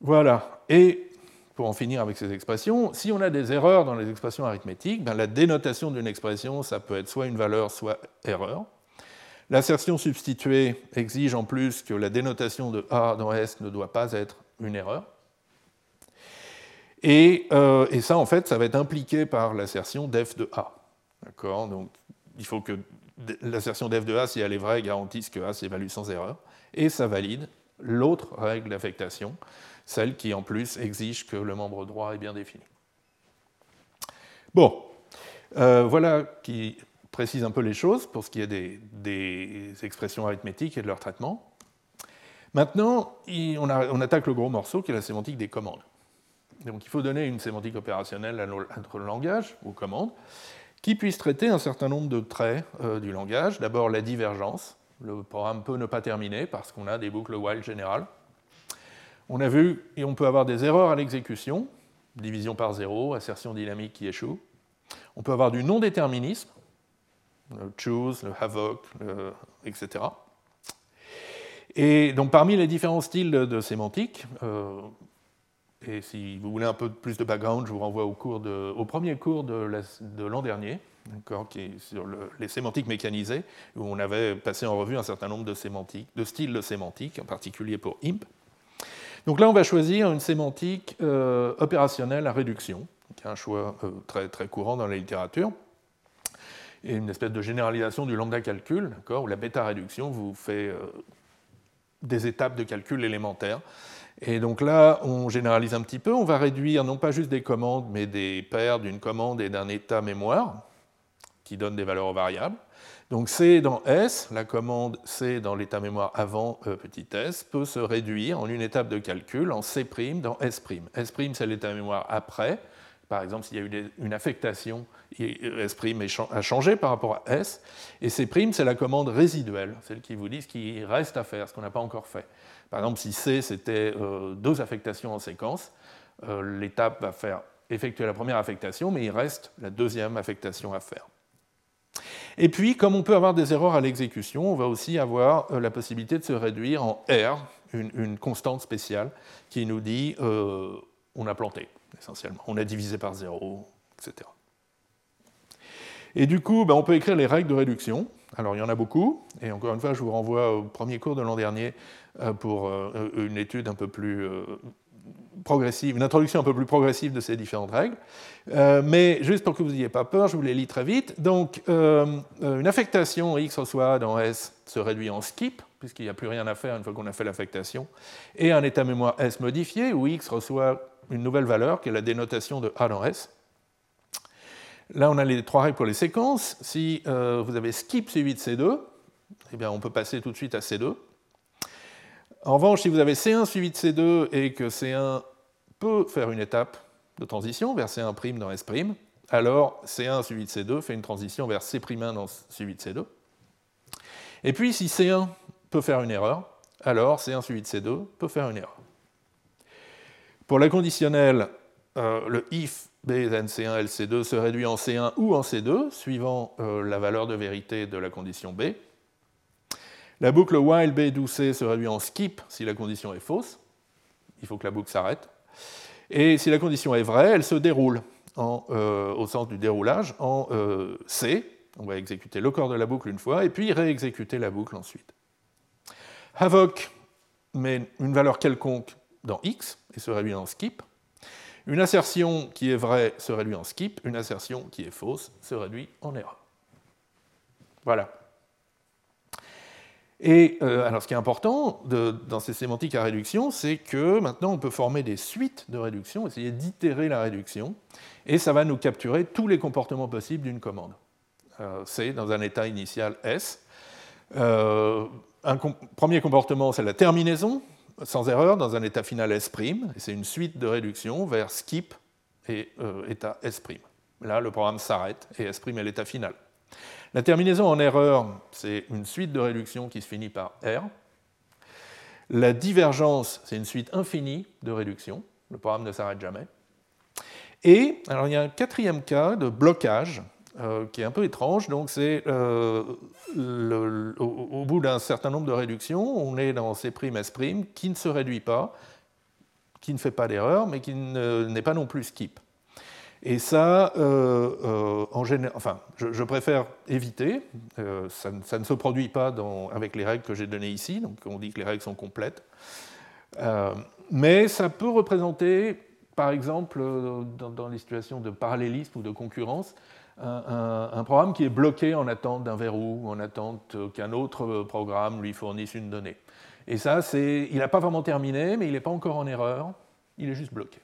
Voilà. Et pour en finir avec ces expressions, si on a des erreurs dans les expressions arithmétiques, ben, la dénotation d'une expression, ça peut être soit une valeur, soit erreur. L'assertion substituée exige en plus que la dénotation de A dans S ne doit pas être une erreur. Euh, et, ça, en fait, ça va être impliqué par l'assertion def de A. D'accord? Donc, il faut que l'assertion def de A, si elle est vraie, garantisse que A s'évalue sans erreur. Et ça valide l'autre règle d'affectation, celle qui, en plus, exige que le membre droit est bien défini. Bon, euh, voilà qui précise un peu les choses pour ce qui est des, expressions arithmétiques et de leur traitement. Maintenant, on attaque le gros morceau qui est la sémantique des commandes. Donc il faut donner une sémantique opérationnelle à notre langage, aux commandes, qui puisse traiter un certain nombre de traits euh, du langage. D'abord la divergence. Le programme peut ne pas terminer parce qu'on a des boucles while générales. On a vu, et on peut avoir des erreurs à l'exécution, division par zéro, assertion dynamique qui échoue. On peut avoir du non-déterminisme, le choose, le havoc, etc. Et donc parmi les différents styles de, sémantique, euh, et si vous voulez un peu plus de background, je vous renvoie au, premier cours de l'an dernier, qui est sur les sémantiques mécanisées, où on avait passé en revue un certain nombre de, sémantiques, styles de sémantique, en particulier pour IMP. Donc là, on va choisir une sémantique euh, opérationnelle à réduction, qui est un choix euh, très, très courant dans la littérature, et une espèce de généralisation du lambda calcul, où la bêta réduction vous fait euh, des étapes de calcul élémentaires et donc là, on généralise un petit peu, on va réduire non pas juste des commandes, mais des paires d'une commande et d'un état mémoire, qui donnent des valeurs variables. Donc C dans S, la commande C dans l'état mémoire avant e petit s, peut se réduire en une étape de calcul en C' dans S'. S' c'est l'état mémoire après. Par exemple, s'il y a eu une affectation, S' a changé par rapport à S. Et C', c'est la commande résiduelle, celle qui vous dit ce qui reste à faire, ce qu'on n'a pas encore fait. Par exemple, si C, c'était euh, deux affectations en séquence, euh, l'étape va faire effectuer la première affectation, mais il reste la deuxième affectation à faire. Et puis, comme on peut avoir des erreurs à l'exécution, on va aussi avoir euh, la possibilité de se réduire en R, une, constante spéciale, qui nous dit on a planté, essentiellement, on a divisé par zéro, etc. Et du coup, ben, on peut écrire les règles de réduction. Alors il y en a beaucoup, et encore une fois, je vous renvoie au premier cours de l'an dernier euh, pour euh, une étude un peu plus euh, progressive, une introduction un peu plus progressive de ces différentes règles. mais juste pour que vous n'ayez pas peur, je vous les lis très vite. Donc, une affectation x reçoit dans S se réduit en skip, puisqu'il n'y a plus rien à faire une fois qu'on a fait l'affectation, et un état mémoire S modifié, où x reçoit une nouvelle valeur, qui est la dénotation de A dans S. Là, on a les trois règles pour les séquences. Si euh, vous avez skip suivi de C2, eh bien, on peut passer tout de suite à C2. En revanche, si vous avez C1 suivi de C2 et que C1 peut faire une étape de transition vers C1' dans S', alors C1 suivi de C2 fait une transition vers C'1 dans suivi de C2. Et puis, si C1 peut faire une erreur, alors C1 suivi de C2 peut faire une erreur. Pour la conditionnelle, euh, le if B then C1 LC2 se réduit en C1 ou en C2, suivant euh, la valeur de vérité de la condition B. La boucle while B d'où C se réduit en skip si la condition est fausse. Il faut que la boucle s'arrête. Et si la condition est vraie, elle se déroule euh, au sens du déroulage en C. On va exécuter le corps de la boucle une fois et puis réexécuter la boucle ensuite. Havoc met une valeur quelconque dans X et se réduit en skip. Une assertion qui est vraie se réduit en skip, une assertion qui est fausse se réduit en erreur. Voilà. Et euh, alors ce qui est important dans ces sémantiques à réduction, c'est que maintenant on peut former des suites de réduction, essayer d'itérer la réduction, et ça va nous capturer tous les comportements possibles d'une commande. Euh, c'est dans un état initial S. Euh, un premier comportement, c'est la terminaison, sans erreur, dans un état final S', et c'est une suite de réduction vers skip et euh, état S'. Là, le programme s'arrête et S' est l'état final. La terminaison en erreur, c'est une suite de réduction qui se finit par R. La divergence, c'est une suite infinie de réduction. Le programme ne s'arrête jamais. Et alors il y a un quatrième cas de blocage euh, qui est un peu étrange. Donc, c'est euh, au, bout d'un certain nombre de réductions, on est dans C', S', qui ne se réduit pas, qui ne fait pas d'erreur, mais qui n'est pas non plus skip. Et ça, euh, en général, enfin, je, préfère éviter. Ça, ça, ne se produit pas dans, avec les règles que j'ai données ici, donc on dit que les règles sont complètes. mais ça peut représenter, par exemple, dans, dans les situations de parallélisme ou de concurrence, un, programme qui est bloqué en attente d'un verrou, en attente qu'un autre programme lui fournisse une donnée. Et ça, c'est, il n'a pas vraiment terminé, mais il n'est pas encore en erreur, il est juste bloqué.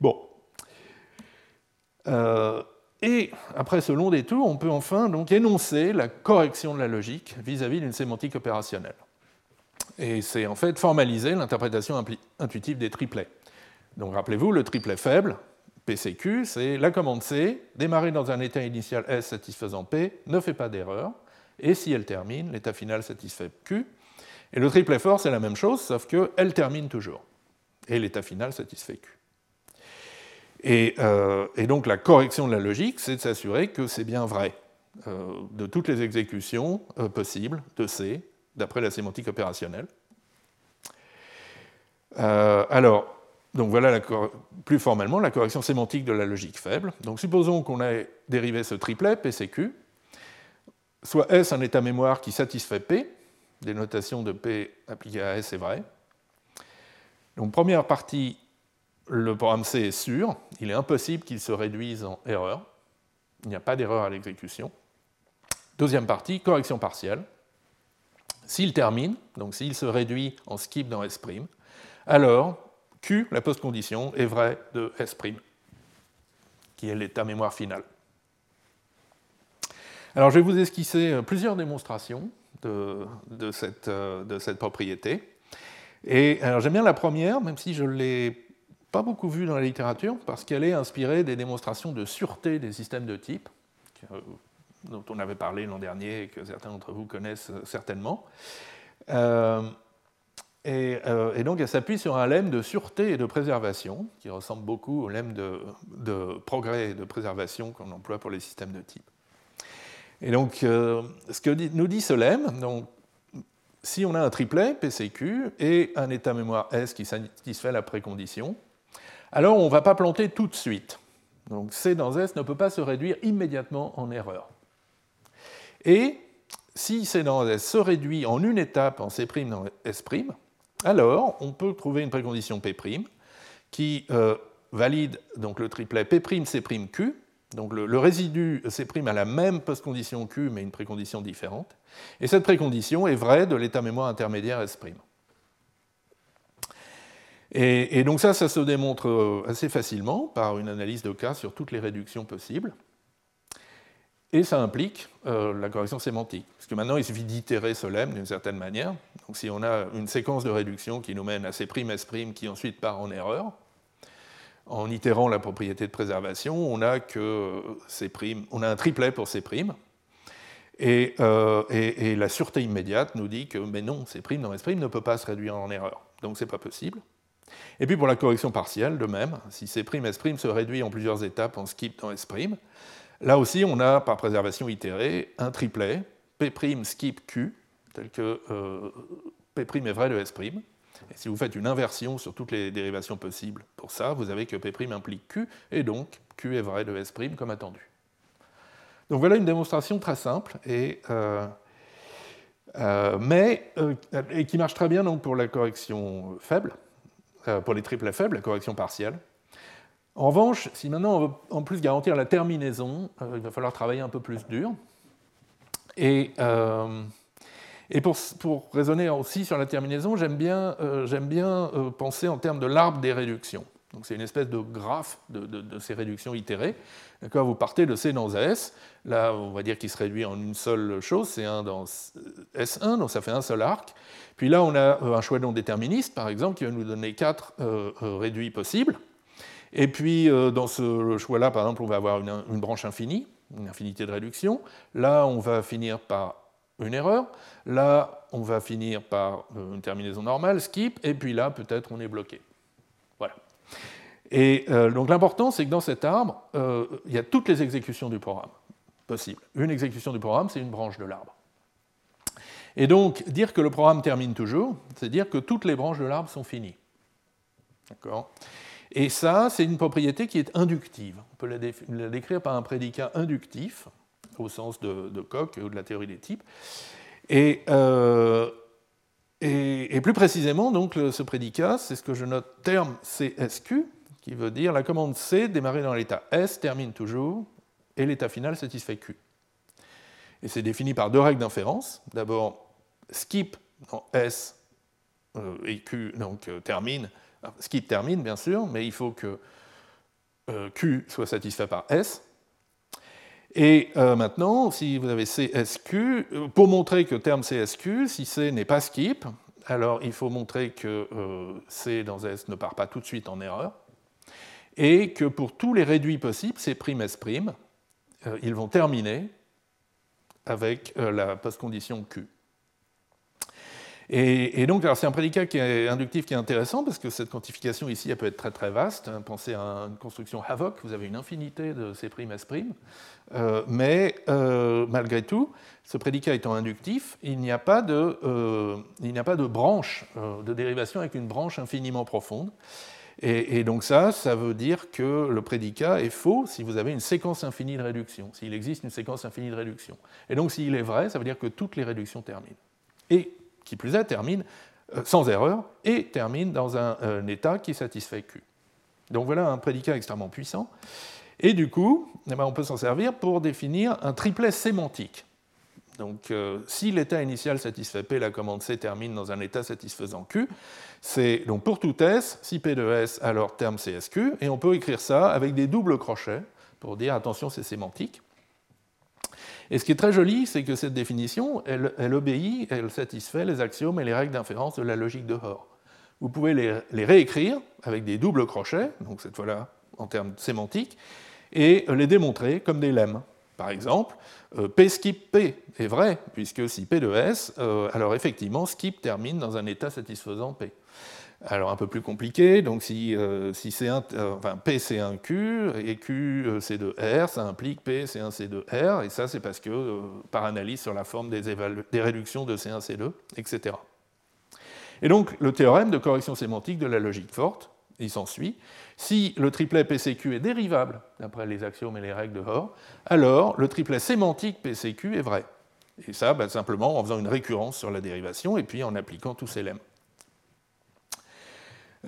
Bon. Euh, et après ce long détour, on peut enfin donc énoncer la correction de la logique vis-à-vis d'une sémantique opérationnelle. Et c'est en fait formaliser l'interprétation intuitive des triplets. Donc rappelez-vous, le triplet faible, PCQ, c'est la commande C, démarrer dans un état initial S satisfaisant P, ne fait pas d'erreur, et si elle termine, l'état final satisfait Q. Et le triplet fort, c'est la même chose, sauf qu'elle termine toujours, et l'état final satisfait Q. Euh, et, donc la correction de la logique, c'est de s'assurer que c'est bien vrai euh, de toutes les exécutions euh, possibles de C, d'après la sémantique opérationnelle. alors, donc voilà plus formellement la correction sémantique de la logique faible. Donc supposons qu'on ait dérivé ce triplet, PCQ, soit S un état mémoire qui satisfait P, des notations de P appliquées à S est vrai. Donc première partie, le programme C est sûr, il est impossible qu'il se réduise en erreur, il n'y a pas d'erreur à l'exécution. Deuxième partie, correction partielle. S'il termine, donc s'il se réduit en skip dans S', alors Q, la post-condition, est vraie de S', qui est l'état mémoire final. Alors je vais vous esquisser euh, plusieurs démonstrations de, cette, euh, de cette, propriété. Et j'aime bien la première, même si je ne l'ai pas beaucoup vue dans la littérature, parce qu'elle est inspirée des démonstrations de sûreté des systèmes de type, euh, dont on avait parlé l'an dernier et que certains d'entre vous connaissent certainement. Et, donc elle s'appuie sur un lemme de sûreté et de préservation, qui ressemble beaucoup au lemme de, progrès et de préservation qu'on emploie pour les systèmes de type. Et donc euh, ce que nous dit ce lemme, donc, si on a un triplet PCQ et un état mémoire S qui satisfait la précondition, alors on ne va pas planter tout de suite. Donc C dans S ne peut pas se réduire immédiatement en erreur. Et si C dans S se réduit en une étape en C' dans S', alors on peut trouver une précondition P' qui euh, valide donc le triplet P', C', Q. Donc le, résidu C' a la même postcondition Q, mais une précondition différente. Et cette précondition est vraie de l'état mémoire intermédiaire S'. Et, donc ça, ça se démontre euh, assez facilement par une analyse de cas sur toutes les réductions possibles. Et ça implique euh, la correction sémantique. Parce que maintenant, il suffit d'itérer ce lemme d'une certaine manière. Donc si on a une séquence de réduction qui nous mène à C', S', qui ensuite part en erreur, en itérant la propriété de préservation, on a, que on a un triplet pour C'. Et, euh, et, et, la sûreté immédiate nous dit que mais non, C' dans S' ne peut pas se réduire en erreur. Donc ce n'est pas possible. Et puis pour la correction partielle, de même, si C', S' se réduit en plusieurs étapes en skip dans S', là aussi on a par préservation itérée un triplet, P' skip Q, tel que euh, P' est vrai de S'. Et si vous faites une inversion sur toutes les dérivations possibles pour ça, vous avez que P' implique Q, et donc Q est vrai de S' comme attendu. Donc voilà une démonstration très simple, et, euh, euh, qui marche très bien donc, pour la correction faible. Pour les triplets faibles, la correction partielle. En revanche, si maintenant on veut en plus garantir la terminaison, euh, il va falloir travailler un peu plus dur. Et, euh, pour, raisonner aussi sur la terminaison, j'aime bien, bien penser en termes de l'arbre des réductions. Donc c'est une espèce de graphe de, ces réductions itérées. Vous partez de C dans S, là on va dire qu'il se réduit en une seule chose, C1 dans S1, donc ça fait un seul arc. Puis là on a euh, un choix non déterministe, par exemple, qui va nous donner quatre euh, euh, réduits possibles. Et puis dans ce choix-là, par exemple, on va avoir une, branche infinie, une infinité de réduction. Là on va finir par une erreur. Là on va finir par une terminaison normale, skip, et puis là peut-être on est bloqué. Et euh, donc l'important, c'est que dans cet arbre, euh, il y a toutes les exécutions du programme possibles. Une exécution du programme, c'est une branche de l'arbre. Et donc, dire que le programme termine toujours, c'est dire que toutes les branches de l'arbre sont finies. D'accord? Et ça, c'est une propriété qui est inductive. On peut la, décrire par un prédicat inductif, au sens de, Koch ou de la théorie des types. Et, euh, plus précisément, donc, ce prédicat, c'est ce que je note terme CSQ, qui veut dire la commande C démarrer dans l'état S termine toujours et l'état final satisfait Q. Et c'est défini par deux règles d'inférence. D'abord, skip dans S euh, et Q donc, euh, termine. Skip termine, bien sûr, mais il faut que euh, Q soit satisfait par S. Et maintenant, si vous avez CSQ, pour montrer que terme CSQ, si C n'est pas skip, alors il faut montrer que C dans S ne part pas tout de suite en erreur et que pour tous les réduits possibles, prime S', euh, ils vont terminer avec euh, la postcondition Q. Et, donc, c'est un prédicat qui est inductif qui est intéressant parce que cette quantification ici, elle peut être très très vaste. Pensez à une construction Havoc, vous avez une infinité de C', S'. Euh, mais malgré tout, ce prédicat étant inductif, il n'y a pas de, il n'y a pas de branche de dérivation avec une branche infiniment profonde. Et, donc ça, ça veut dire que le prédicat est faux si vous avez une séquence infinie de réduction, s'il existe une séquence infinie de réduction. Et donc s'il est vrai, ça veut dire que toutes les réductions terminent. Et qui plus est, terminent euh, sans erreur et terminent dans un, état qui satisfait Q. Donc voilà un prédicat extrêmement puissant. Et du coup, eh ben, on peut s'en servir pour définir un triplet sémantique. Donc, euh, si l'état initial satisfait P, la commande C termine dans un état satisfaisant Q. C'est donc pour tout S, si P de S, alors terme CSQ, et on peut écrire ça avec des doubles crochets pour dire attention, c'est sémantique. Et ce qui est très joli, c'est que cette définition, elle, obéit, elle satisfait les axiomes et les règles d'inférence de la logique de Hoare. Vous pouvez les, les réécrire avec des doubles crochets, donc cette fois-là en termes sémantiques, et les démontrer comme des lemmes. Par exemple, euh, P skip P est vrai, puisque si P de S, euh, alors effectivement, skip termine dans un état satisfaisant P. Alors un peu plus compliqué, donc si, euh, si C1, enfin, P c'est 1 Q et Q c'est 2 R, ça implique P c'est 1 C2 R, et ça c'est parce que par analyse sur la forme des, réductions de C1 C2, etc. Et donc le théorème de correction sémantique de la logique forte, il s'ensuit, si le triplet PCQ est dérivable, d'après les axiomes et les règles de Hoare, alors le triplet sémantique PCQ est vrai. Et ça, bah, simplement en faisant une récurrence sur la dérivation et puis en appliquant tous ces lemmes.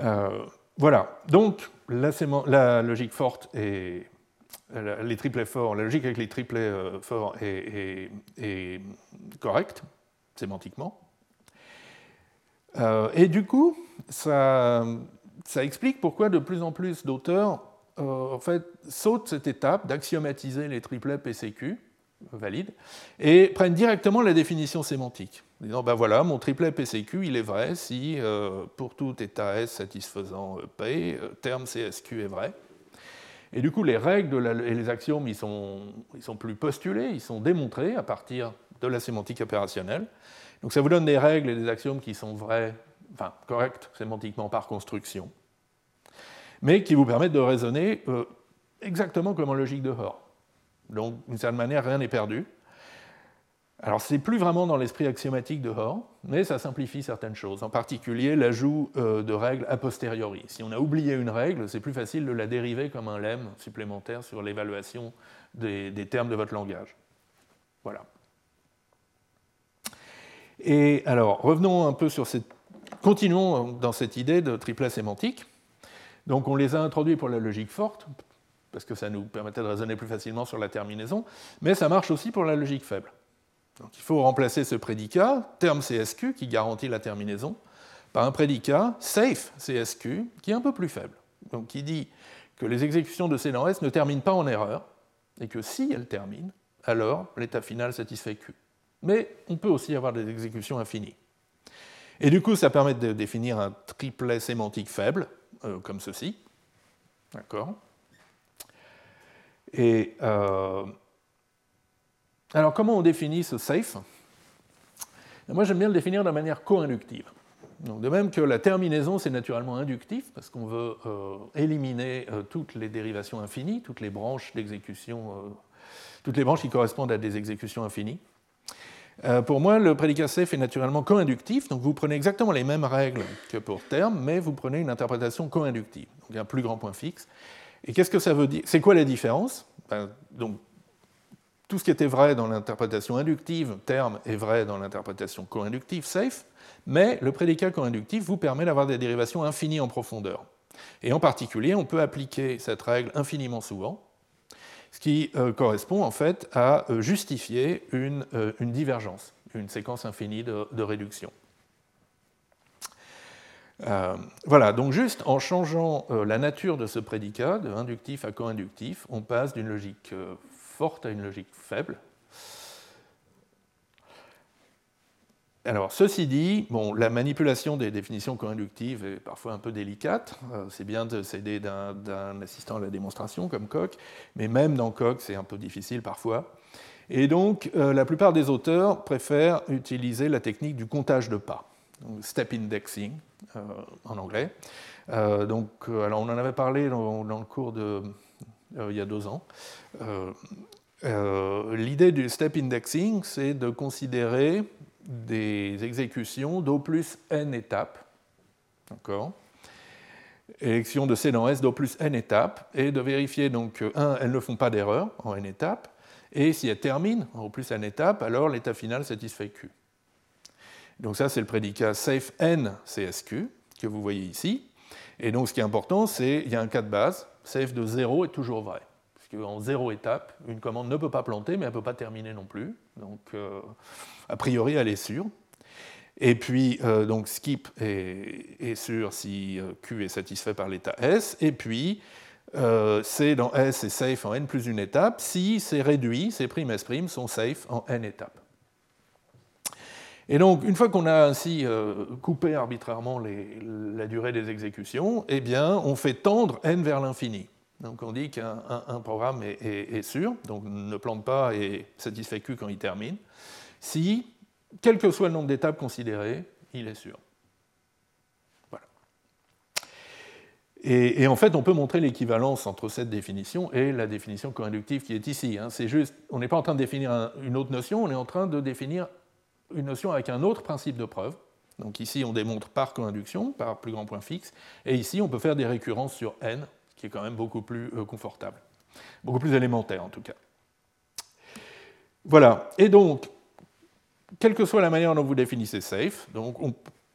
Euh, voilà, donc la, logique forte et les triplets forts, la logique avec les triplets euh, forts est, correcte sémantiquement. Euh, et du coup, ça, explique pourquoi de plus en plus d'auteurs en sautent cette étape d'axiomatiser les triplets PCQ valides et prennent directement la définition sémantique. Disant, ben voilà, mon triplet PCQ, il est vrai si pour tout état S satisfaisant P, terme CSQ est vrai. Et du coup, les règles et les axiomes, ils sont, ils sont plus postulés, ils sont démontrés à partir de la sémantique opérationnelle. Donc ça vous donne des règles et des axiomes qui sont vrais, enfin corrects sémantiquement par construction, mais qui vous permettent de raisonner euh, exactement comme en logique de Hoare. Donc d'une certaine manière, rien n'est perdu. Alors, c'est plus vraiment dans l'esprit axiomatique de Hoare, mais ça simplifie certaines choses, en particulier l'ajout euh, de règles a posteriori. Si on a oublié une règle, c'est plus facile de la dériver comme un lemme supplémentaire sur l'évaluation des, termes de votre langage. Voilà. Et alors, revenons un peu sur cette. Continuons dans cette idée de triplet sémantique. Donc, on les a introduits pour la logique forte, parce que ça nous permettait de raisonner plus facilement sur la terminaison, mais ça marche aussi pour la logique faible. Donc il faut remplacer ce prédicat, terme CSQ, qui garantit la terminaison, par un prédicat safe CSQ, qui est un peu plus faible. Donc qui dit que les exécutions de C dans S ne terminent pas en erreur, et que si elles terminent, alors l'état final satisfait Q. Mais on peut aussi avoir des exécutions infinies. Et du coup, ça permet de définir un triplet sémantique faible, euh, comme ceci. D'accord? Euh, alors, comment on définit ce safe? Moi, j'aime bien le définir de manière co-inductive. de même que la terminaison, c'est naturellement inductif, parce qu'on veut euh, éliminer euh, toutes les dérivations infinies, toutes les branches d'exécution, toutes les branches qui correspondent à des exécutions infinies. pour moi, le prédicat safe est naturellement co-inductif, donc vous prenez exactement les mêmes règles que pour terme, mais vous prenez une interprétation co-inductive, donc un plus grand point fixe. Et qu'est-ce que ça veut dire? C'est quoi la différence? Ben, donc, tout ce qui était vrai dans l'interprétation inductive, terme, est vrai dans l'interprétation co-inductive, safe, mais le prédicat co-inductif vous permet d'avoir des dérivations infinies en profondeur. Et en particulier, on peut appliquer cette règle infiniment souvent, ce qui euh, correspond en fait à euh, justifier une, euh, une, divergence, une séquence infinie de, de réduction. Voilà, donc juste en changeant la nature de ce prédicat, de inductif à co-inductif, on passe d'une logique forte à une logique faible. Alors, ceci dit, bon, la manipulation des définitions co-inductives est parfois un peu délicate. Euh, c'est bien de s'aider d'un assistant à la démonstration comme Koch, mais même dans Koch, c'est un peu difficile parfois. Et donc, euh, la plupart des auteurs préfèrent utiliser la technique du comptage de pas, step indexing euh, en anglais. donc, alors on en avait parlé dans, le cours de, il y a deux ans. Euh, l'idée du step indexing, c'est de considérer des exécutions d'O plus n étapes, d'accord élection de C dans S d'O plus n étapes, et de vérifier donc que, un, elles ne font pas d'erreur en n étapes, et si elles terminent en O plus n étapes, alors l'état final satisfait Q. Donc ça, c'est le prédicat safe n CSQ, que vous voyez ici. Et donc ce qui est important, c'est qu'il y a un cas de base, safe de 0 est toujours vrai en zéro étape, une commande ne peut pas planter, mais elle ne peut pas terminer non plus. Donc, euh, a priori, elle est sûre. Et puis, euh, donc, skip est, sûr si euh, Q est satisfait par l'état S. Et puis, C dans S est safe en n plus une étape si c'est réduit, C' S' sont safe en n étapes. Et donc, une fois qu'on a ainsi coupé arbitrairement la durée des exécutions, eh bien, on fait tendre n vers l'infini. Donc on dit qu'un programme est, sûr, donc ne plante pas et satisfait Q quand il termine, si, quel que soit le nombre d'étapes considérées, il est sûr. Voilà. Et, en fait, on peut montrer l'équivalence entre cette définition et la définition co-inductive qui est ici. Hein. C'est juste, on n'est pas en train de définir une autre notion, on est en train de définir une notion avec un autre principe de preuve. Donc ici, on démontre par co-induction, par plus grand point fixe, et ici, on peut faire des récurrences sur n qui est quand même beaucoup plus euh, confortable, beaucoup plus élémentaire en tout cas. Voilà, et donc, quelle que soit la manière dont vous définissez safe, donc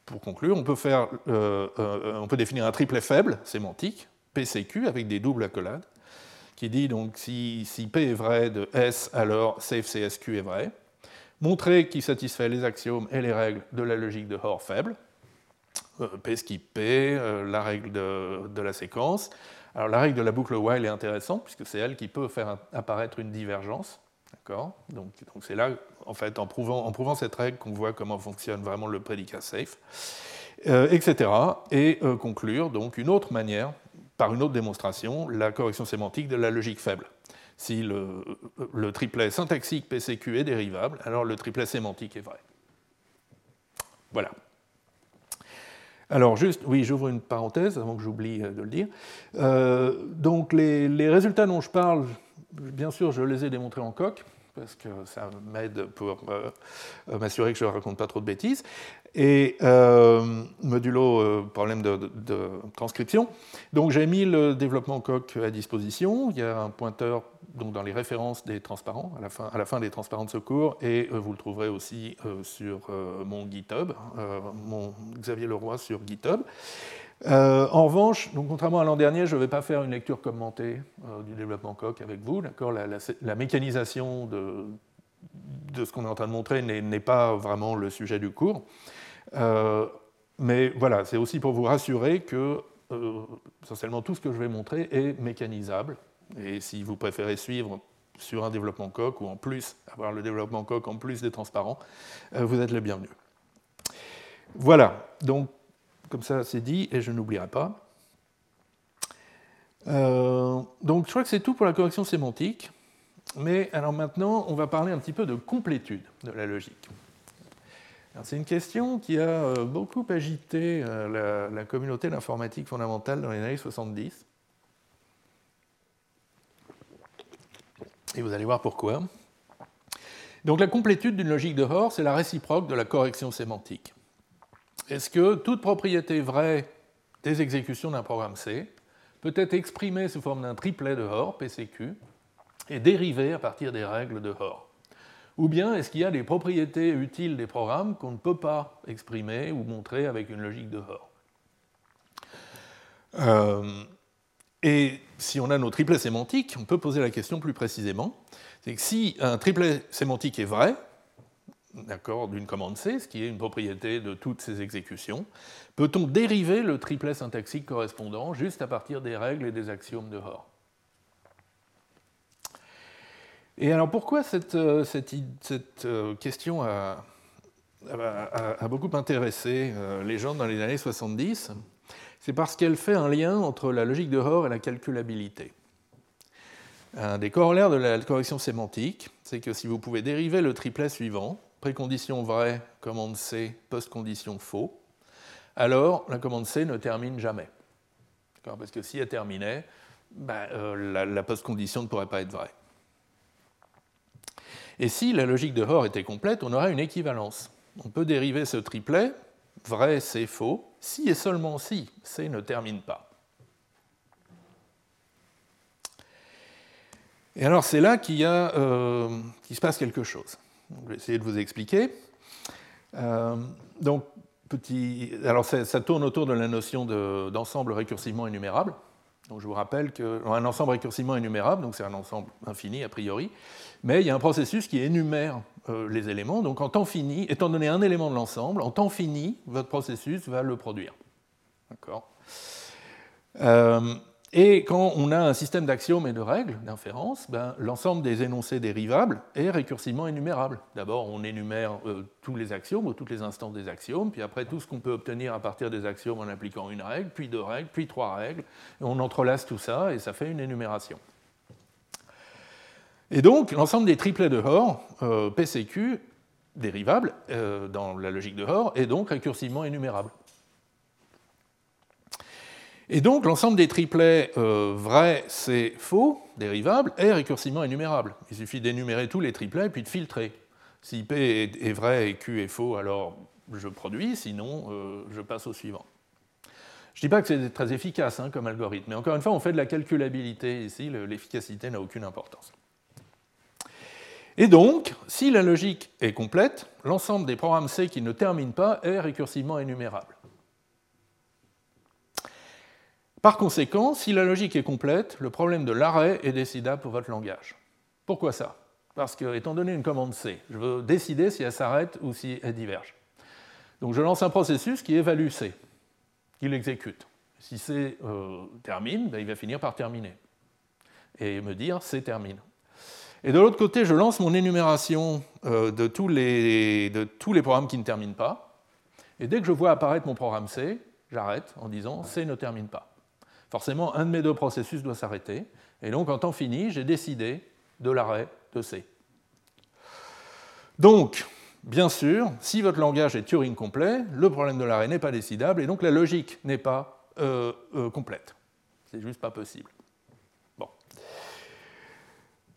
pour conclure, on peut, faire, euh, euh, on peut définir un triplet faible sémantique, PCQ, avec des doubles accolades, qui dit donc si, si P est vrai de S, alors safe CSQ est vrai. Montrer qu'il satisfait les axiomes et les règles de la logique de Hoare faible. P skip P, la règle de, la séquence. Alors la règle de la boucle while est intéressante puisque c'est elle qui peut faire apparaître une divergence. D'accord? Donc c'est là, en fait, en prouvant, en prouvant cette règle qu'on voit comment fonctionne vraiment le prédicat safe, etc. Et conclure donc une autre manière, par une autre démonstration, la correction sémantique de la logique faible. Si le, triplet syntaxique PCQ est dérivable, alors le triplet sémantique est vrai. Voilà. Alors juste, oui, j'ouvre une parenthèse avant que j'oublie euh, de le dire. Euh, donc les, résultats dont je parle, bien sûr, je les ai démontrés en coq parce que ça m'aide pour euh, m'assurer que je ne raconte pas trop de bêtises. Et euh, modulo euh, problème de, transcription. Donc j'ai mis le développement coq à disposition. Il y a un pointeur donc, dans les références des transparents, à la fin, des transparents de secours, et vous le trouverez aussi sur mon GitHub, mon Xavier Leroy sur GitHub. Euh, en revanche, donc, contrairement à l'an dernier, je ne vais pas faire une lecture commentée euh, du développement coq avec vous. La, la, mécanisation de ce qu'on est en train de montrer n'est pas vraiment le sujet du cours. Euh, mais voilà, c'est aussi pour vous rassurer que essentiellement tout ce que je vais montrer est mécanisable. Et si vous préférez suivre sur un développement coq ou en plus avoir le développement coq en plus des transparents, vous êtes les bienvenus. Voilà, donc comme ça, c'est dit et je n'oublierai pas. Euh, donc, je crois que c'est tout pour la correction sémantique. Mais alors maintenant, on va parler un petit peu de complétude de la logique. C'est une question qui a euh, beaucoup agité euh, la, communauté d'informatique fondamentale dans les années 70. Et vous allez voir pourquoi. Donc la complétude d'une logique de Hoare, c'est la réciproque de la correction sémantique. Est-ce que toute propriété vraie des exécutions d'un programme C peut être exprimée sous forme d'un triplet de Hoare, PCQ, et dérivée à partir des règles de Hoare? Ou bien est-ce qu'il y a des propriétés utiles des programmes qu'on ne peut pas exprimer ou montrer avec une logique de Hoare euh, Et si on a nos triplets sémantiques, on peut poser la question plus précisément. C'est que si un triplet sémantique est vrai, d'accord, d'une commande C, ce qui est une propriété de toutes ces exécutions, peut-on dériver le triplet syntaxique correspondant juste à partir des règles et des axiomes de Hoare Et alors pourquoi cette, euh, euh, question a, beaucoup intéressé euh, les gens dans les années 70 C'est parce qu'elle fait un lien entre la logique de Hoare et la calculabilité. Un des corollaires de la correction sémantique, c'est que si vous pouvez dériver le triplet suivant, précondition vraie, commande C, post-condition faux, alors la commande C ne termine jamais. Parce que si elle terminait, ben, euh, la, post-condition ne pourrait pas être vraie. Et si la logique de Hoare était complète, on aurait une équivalence. On peut dériver ce triplet, vrai, C, faux, si et seulement si C ne termine pas. Et alors c'est là qu'il euh, se passe quelque chose. Je vais essayer de vous expliquer. Euh, donc, petit, alors ça, tourne autour de la notion d'ensemble récursivement énumérable. Donc, je vous rappelle qu'un ensemble récursivement énumérable, donc c'est un ensemble infini a priori, mais il y a un processus qui énumère euh, les éléments. Donc, en temps fini, étant donné un élément de l'ensemble, en temps fini, votre processus va le produire. Euh, et quand on a un système d'axiomes et de règles d'inférence, ben, l'ensemble des énoncés dérivables est récursivement énumérable. D'abord, on énumère euh, tous les axiomes ou toutes les instances des axiomes, puis après tout ce qu'on peut obtenir à partir des axiomes en appliquant une règle, puis deux règles, puis trois règles. Et on entrelace tout ça et ça fait une énumération. Et donc, l'ensemble des triplets de Hoare, euh, PCQ, dérivables euh, dans la logique de Hoare, est donc récursivement énumérable. Et donc l'ensemble des triplets euh, vrai, c'est faux, dérivables, est récursivement énumérable. Il suffit d'énumérer tous les triplets et puis de filtrer. Si P est, vrai et Q est faux, alors je produis, sinon euh, je passe au suivant. Je ne dis pas que c'est très efficace hein, comme algorithme, mais encore une fois, on fait de la calculabilité ici, l'efficacité n'a aucune importance. Et donc, si la logique est complète, l'ensemble des programmes C qui ne terminent pas est récursivement énumérable. Par conséquent, si la logique est complète, le problème de l'arrêt est décidable pour votre langage. Pourquoi ça? Parce que, étant donné une commande C, je veux décider si elle s'arrête ou si elle diverge. Donc je lance un processus qui évalue C. qu'il exécute. Si C termine, ben, il va finir par terminer et me dire C termine. Et de l'autre côté, je lance mon énumération de tous, les, de tous les programmes qui ne terminent pas. Et dès que je vois apparaître mon programme C, j'arrête en disant C ne termine pas. Forcément, un de mes deux processus doit s'arrêter. Et donc, en temps fini, j'ai décidé de l'arrêt de C. Donc, bien sûr, si votre langage est Turing complet, le problème de l'arrêt n'est pas décidable et donc la logique n'est pas euh, euh, complète. C'est juste pas possible.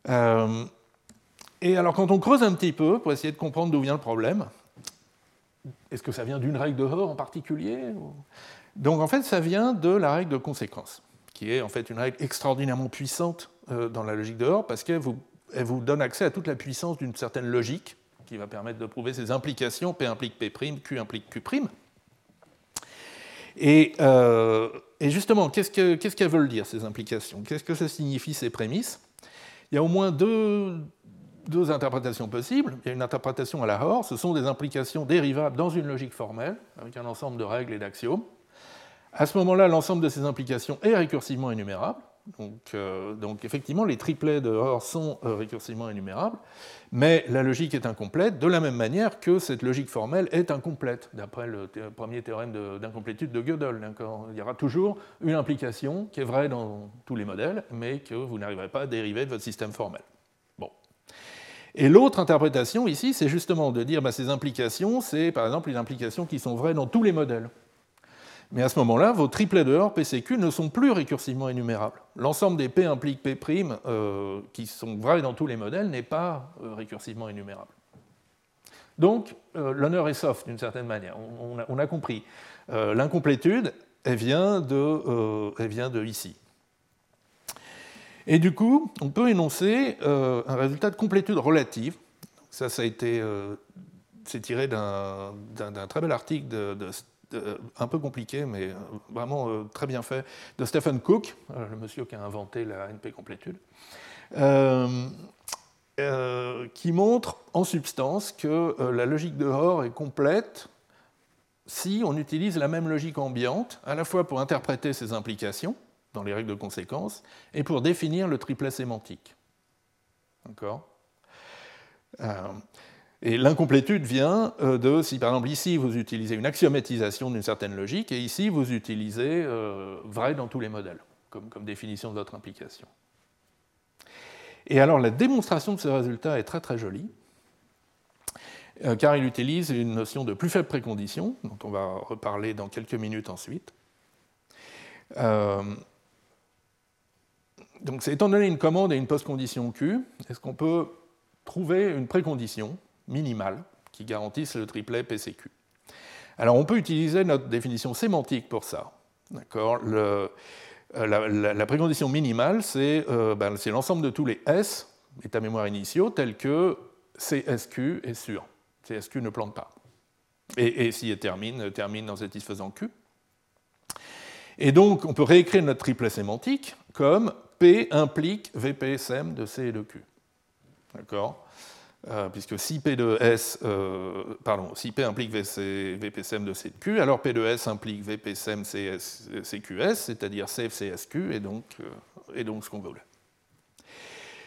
Euh, et alors, quand on creuse un petit peu pour essayer de comprendre d'où vient le problème, est-ce que ça vient d'une règle de Hoare en particulier Donc, en fait, ça vient de la règle de conséquence, qui est en fait une règle extraordinairement puissante dans la logique de Hoare parce qu'elle vous, donne accès à toute la puissance d'une certaine logique qui va permettre de prouver ces implications. P implique P', Q implique Q'. Et, euh, et justement, qu'est-ce qu'elles veulent dire, ces implications? Qu'est-ce que ça signifie, ces prémices? Il y a au moins deux, interprétations possibles. Il y a une interprétation à la Hoare, ce sont des implications dérivables dans une logique formelle, avec un ensemble de règles et d'axiomes. À ce moment-là, l'ensemble de ces implications est récursivement énumérable. Donc, euh, effectivement, les triplets de Hoare sont euh, récursivement énumérables, mais la logique est incomplète de la même manière que cette logique formelle est incomplète, d'après le premier théorème d'incomplétude de, Gödel. Il y aura toujours une implication qui est vraie dans tous les modèles, mais que vous n'arriverez pas à dériver de votre système formel. Bon. Et l'autre interprétation ici, c'est justement de dire que bah, ces implications, c'est par exemple les implications qui sont vraies dans tous les modèles. Mais à ce moment-là, vos triplets de Hoare PCQ ne sont plus récursivement énumérables. L'ensemble des P implique P' euh, qui sont vrais dans tous les modèles n'est pas euh, récursivement énumérable. Donc, euh, l'honneur est sauf d'une certaine manière. On, a, compris. L'incomplétude, elle, vient de, elle vient de ici. Et du coup, on peut énoncer un résultat de complétude relative. Ça, ça a été c'est tiré d'un très bel article de, de un peu compliqué, mais euh, vraiment euh, très bien fait, de Stephen Cook, le monsieur qui a inventé la NP complétude, qui montre en substance que la logique de Hoare est complète si on utilise la même logique ambiante, à la fois pour interpréter ses implications dans les règles de conséquence et pour définir le triplet sémantique. D'accord? Et l'incomplétude vient euh, de si par exemple ici vous utilisez une axiomatisation d'une certaine logique et ici vous utilisez euh, vrai dans tous les modèles comme, comme, définition de votre implication. Et alors la démonstration de ce résultat est très très jolie euh, car il utilise une notion de plus faible précondition dont on va reparler dans quelques minutes ensuite. donc c'est étant donné une commande et une postcondition Q, est-ce qu'on peut trouver une précondition minimales qui garantissent le triplet PCQ. Alors on peut utiliser notre définition sémantique pour ça. D'accord? Euh, la, précondition minimale, euh, ben, c'est l'ensemble de tous les S, états mémoire initiaux, tels que CSQ est sûr. CSQ ne plante pas. Et, et si elle termine, termine en satisfaisant Q. Et donc, on peut réécrire notre triplet sémantique comme P implique VPSM de C et de Q. D'accord? Euh, puisque si P de S, euh, pardon, si P implique VC, VPCM de C de Q, alors P de S implique VPCM CQS, c'est-à-dire CFCSQ, et donc, euh, et donc ce qu'on veut.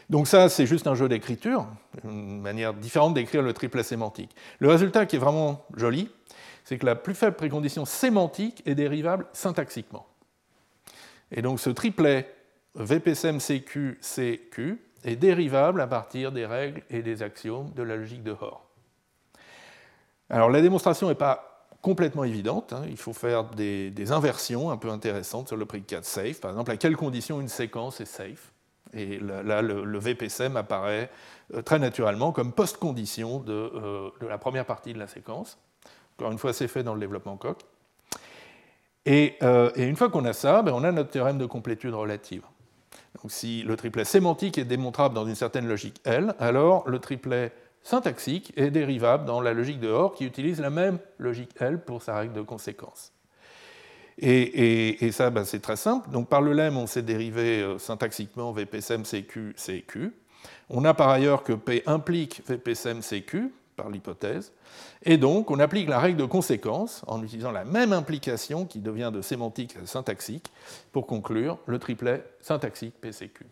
Donc ça, c'est juste un jeu d'écriture, une manière différente d'écrire le triplet sémantique. Le résultat qui est vraiment joli, c'est que la plus faible précondition sémantique est dérivable syntaxiquement. Et donc ce triplet VPCM CQ CQ est dérivable à partir des règles et des axiomes de la logique de Hoare. Alors la démonstration n'est pas complètement évidente, hein. il faut faire des, inversions un peu intéressantes sur le prédicat safe, par exemple à quelles conditions une séquence est safe? Et là, le, VPSM apparaît euh, très naturellement comme post-condition euh, de, la première partie de la séquence. Encore une fois, c'est fait dans le développement Coq. Et, euh, une fois qu'on a ça, ben, on a notre théorème de complétude relative. Donc si le triplet sémantique est démontrable dans une certaine logique L, alors le triplet syntaxique est dérivable dans la logique de Hoare qui utilise la même logique L pour sa règle de conséquence. Et, ça, ben, c'est très simple. Donc par le lemme, on s'est dérivé euh, syntaxiquement VPSM CQ CQ. On a par ailleurs que P implique VPSM CQ, par l'hypothèse. Et donc, on applique la règle de conséquence en utilisant la même implication qui devient de sémantique à syntaxique pour conclure le triplet syntaxique PCQ.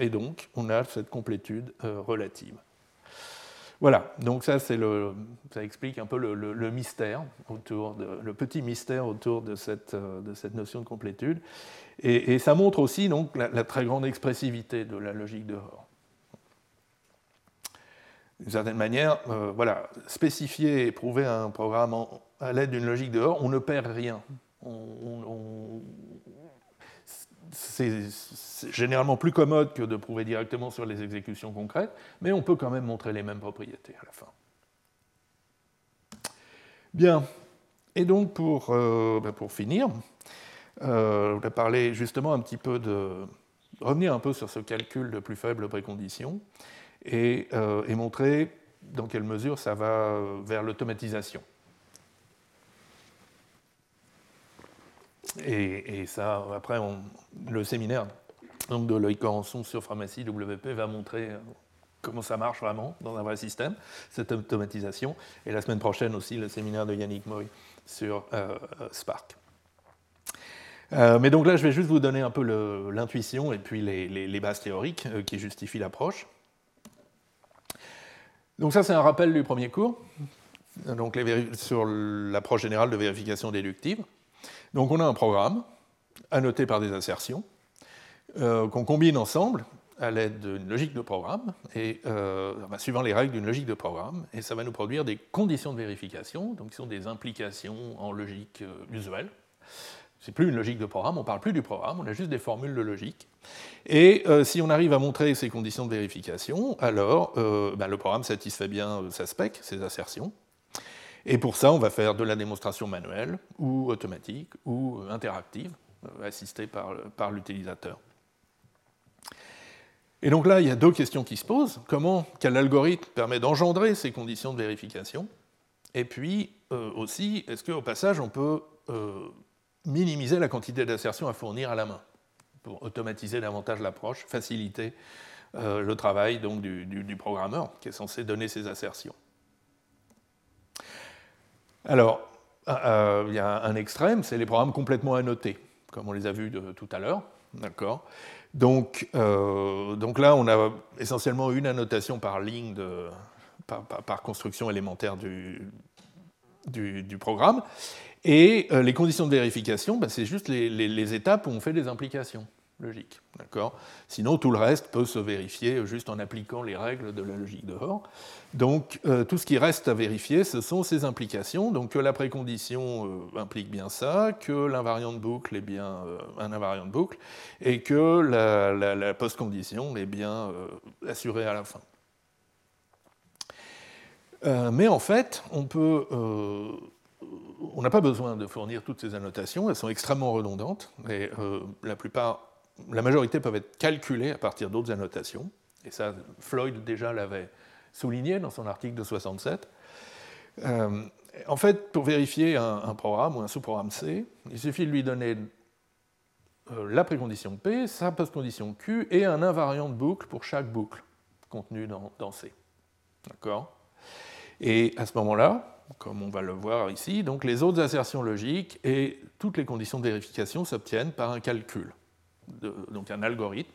Et donc, on a cette complétude euh, relative. Voilà, donc ça, ça explique un peu le, mystère autour le petit mystère autour de cette, euh, notion de complétude. Et, ça montre aussi donc, la, très grande expressivité de la logique de Hoare. D'une certaine manière, euh, voilà, spécifier et prouver un programme à l'aide d'une logique de Hoare, on ne perd rien. c'est généralement plus commode que de prouver directement sur les exécutions concrètes, mais on peut quand même montrer les mêmes propriétés à la fin. Bien, et donc pour, euh, ben finir, euh, je vais parler justement un petit peu de. revenir un peu sur ce calcul de plus faible précondition et, euh, et montrer dans quelle mesure ça va vers l'automatisation. Et, ça, après, le séminaire donc, de Loïc Corançon sur pharmacie WP va montrer euh, comment ça marche vraiment dans un vrai système, cette automatisation. Et la semaine prochaine aussi, le séminaire de Yannick Moy sur euh, Spark. Euh, mais donc là, je vais juste vous donner un peu l'intuition et puis les, bases théoriques qui justifient l'approche. Donc ça, c'est un rappel du premier cours, donc sur l'approche générale de vérification déductive. Donc on a un programme annoté par des assertions euh, qu'on combine ensemble à l'aide d'une logique de programme, et, euh, suivant les règles d'une logique de programme, et ça va nous produire des conditions de vérification, donc qui sont des implications en logique euh, usuelle. C'est plus une logique de programme, on ne parle plus du programme, on a juste des formules de logique. Et si on arrive à montrer ces conditions de vérification, alors ben, le programme satisfait bien sa spec, ses assertions, et pour ça, on va faire de la démonstration manuelle ou automatique ou interactive, euh, assistée par, par l'utilisateur. Et donc là, il y a deux questions qui se posent. Comment, quel algorithme permet d'engendrer ces conditions de vérification? Et puis euh, aussi, est-ce qu'au passage, on peut euh, minimiser la quantité d'assertions à fournir à la main pour automatiser davantage l'approche, faciliter le travail donc, du, programmeur qui est censé donner ces assertions alors, euh, euh, il y a un extrême, c'est les programmes complètement annotés, comme on les a vus tout à l'heure. D'accord? Donc, euh, donc, là, on a essentiellement une annotation par ligne, de, par, construction élémentaire du, du, programme. Et les conditions de vérification, bah, c'est juste les, étapes où on fait des implications logique. D'accord? Sinon, tout le reste peut se vérifier juste en appliquant les règles de la logique de Hoare. Donc, euh, tout ce qui reste à vérifier, ce sont ces implications. Donc, que la précondition euh, implique bien ça, que l'invariant de boucle est bien euh, un invariant de boucle, et que la, la post-condition est bien assurée à la fin. mais en fait, on peut on n'a pas besoin de fournir toutes ces annotations, elles sont extrêmement redondantes, et la plupart la majorité peuvent être calculées à partir d'autres annotations. Et ça, Floyd déjà l'avait souligné dans son article de 67. Euh, en fait, pour vérifier un, programme ou un sous-programme C, il suffit de lui donner euh, la précondition P, sa postcondition Q et un invariant de boucle pour chaque boucle contenue dans C. D'accord? Et à ce moment-là, comme on va le voir ici, donc les autres assertions logiques et toutes les conditions de vérification s'obtiennent par un calcul donc un algorithme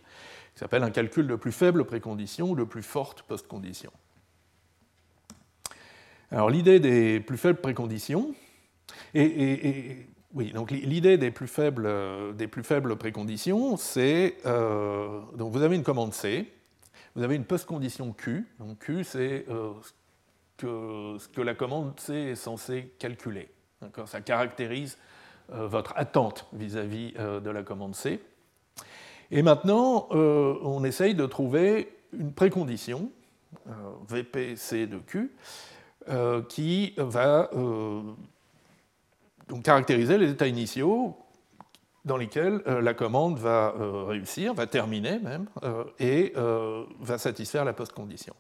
qui s'appelle un calcul de plus faible précondition ou de plus forte postcondition. Alors l'idée des plus faibles préconditions, et, oui, donc l'idée des plus faibles, des plus faibles préconditions, c'est euh, donc vous avez une commande C, vous avez une postcondition Q, donc Q c'est euh, ce, que, la commande C est censée calculer. Ça caractérise euh, votre attente vis-à-vis de la commande C. Et maintenant, euh, on essaye de trouver une précondition, euh, VPC de Q, euh, qui va donc caractériser les états initiaux dans lesquels la commande va réussir, va terminer même, et va satisfaire la post-condition.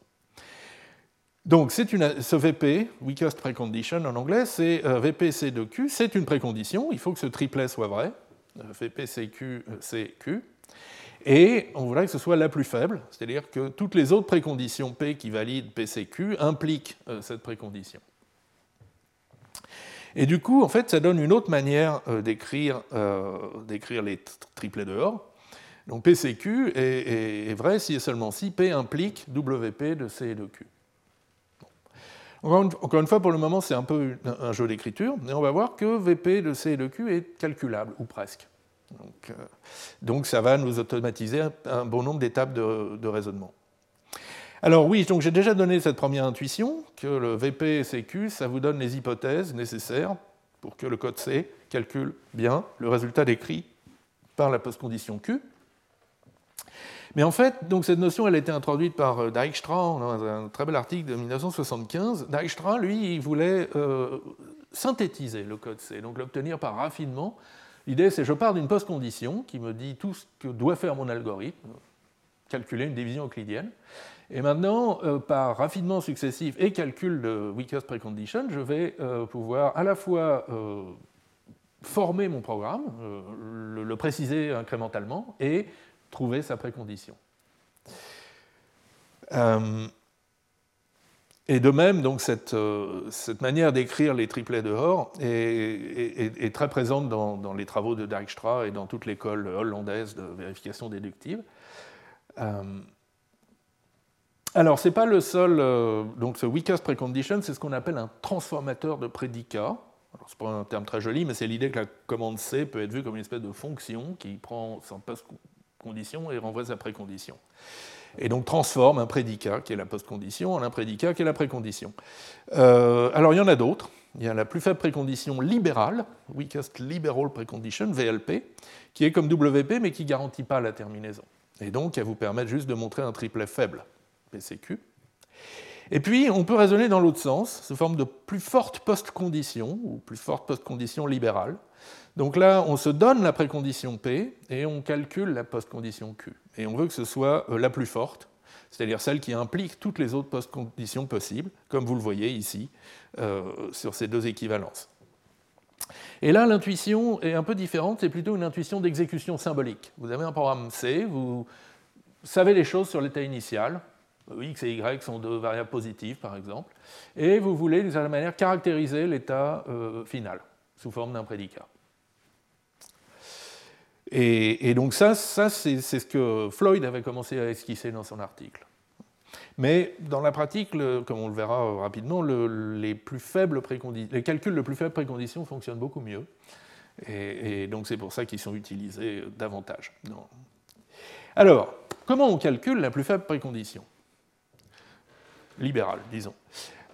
Donc une, ce VP, weakest precondition en anglais, c'est VPC de Q, c'est une précondition, il faut que ce triplet soit vrai, VPCQ, CQ, Et on voudrait que ce soit la plus faible, c'est-à-dire que toutes les autres préconditions P qui valident PCQ impliquent euh, cette précondition. Et du coup, en fait, ça donne une autre manière euh, d'écrire les triplets de Or. Donc PCQ est, vrai si et seulement si P implique WP de C et de Q. Encore une fois, pour le moment, c'est un peu un jeu d'écriture, mais on va voir que VP de C et de Q est calculable, ou presque. Donc, euh, ça va nous automatiser un, bon nombre d'étapes de, raisonnement. Alors oui, j'ai déjà donné cette première intuition, que le VP et CQ, ça vous donne les hypothèses nécessaires pour que le code C calcule bien le résultat décrit par la postcondition Q. Mais en fait, donc cette notion, elle a été introduite par euh, Dijkstra dans un très bel article de 1975. Dijkstra, lui, il voulait euh, synthétiser le code C, donc l'obtenir par raffinement. L'idée, c'est je pars d'une postcondition qui me dit tout ce que doit faire mon algorithme, calculer une division euclidienne. Et maintenant, euh, par raffinement successif et calcul de weakest precondition, je vais pouvoir à la fois former mon programme, le, le, préciser incrémentalement, et trouver sa précondition. Euh, et de même, donc, cette, euh, cette manière d'écrire les triplets de Hoare est, très présente dans, les travaux de Dijkstra et dans toute l'école hollandaise de vérification déductive. Euh, alors, ce n'est pas le seul. donc, ce weakest precondition, c'est ce qu'on appelle un transformateur de prédicat. Ce n'est pas un terme très joli, mais c'est l'idée que la commande C peut être vue comme une espèce de fonction qui prend son condition et renvoie sa précondition. Et donc transforme un prédicat, qui est la postcondition, en un prédicat, qui est la précondition. Euh, alors il y en a d'autres. Il y a la plus faible précondition libérale, Weakest Liberal Precondition, VLP, qui est comme WP, mais qui ne garantit pas la terminaison. Et donc, elle vous permet juste de montrer un triplet faible, PCQ. Et puis, on peut raisonner dans l'autre sens, sous forme de plus forte postcondition, ou plus forte postcondition libérale, donc là, on se donne la précondition P et on calcule la postcondition Q. Et on veut que ce soit euh, la plus forte, c'est-à-dire celle qui implique toutes les autres postconditions possibles, comme vous le voyez ici euh, sur ces deux équivalences. Et là, l'intuition est un peu différente, c'est plutôt une intuition d'exécution symbolique. Vous avez un programme C, vous savez les choses sur l'état initial, x et y sont deux variables positives par exemple, et vous voulez d'une certaine manière caractériser l'état euh, final sous forme d'un prédicat. Et, donc ça, ça c'est ce que Floyd avait commencé à esquisser dans son article. Mais dans la pratique, comme on le verra rapidement, les, plus faibles les calculs de plus faibles préconditions fonctionnent beaucoup mieux. Et, donc c'est pour ça qu'ils sont utilisés davantage. Alors, comment on calcule la plus faible précondition? Libérale, disons.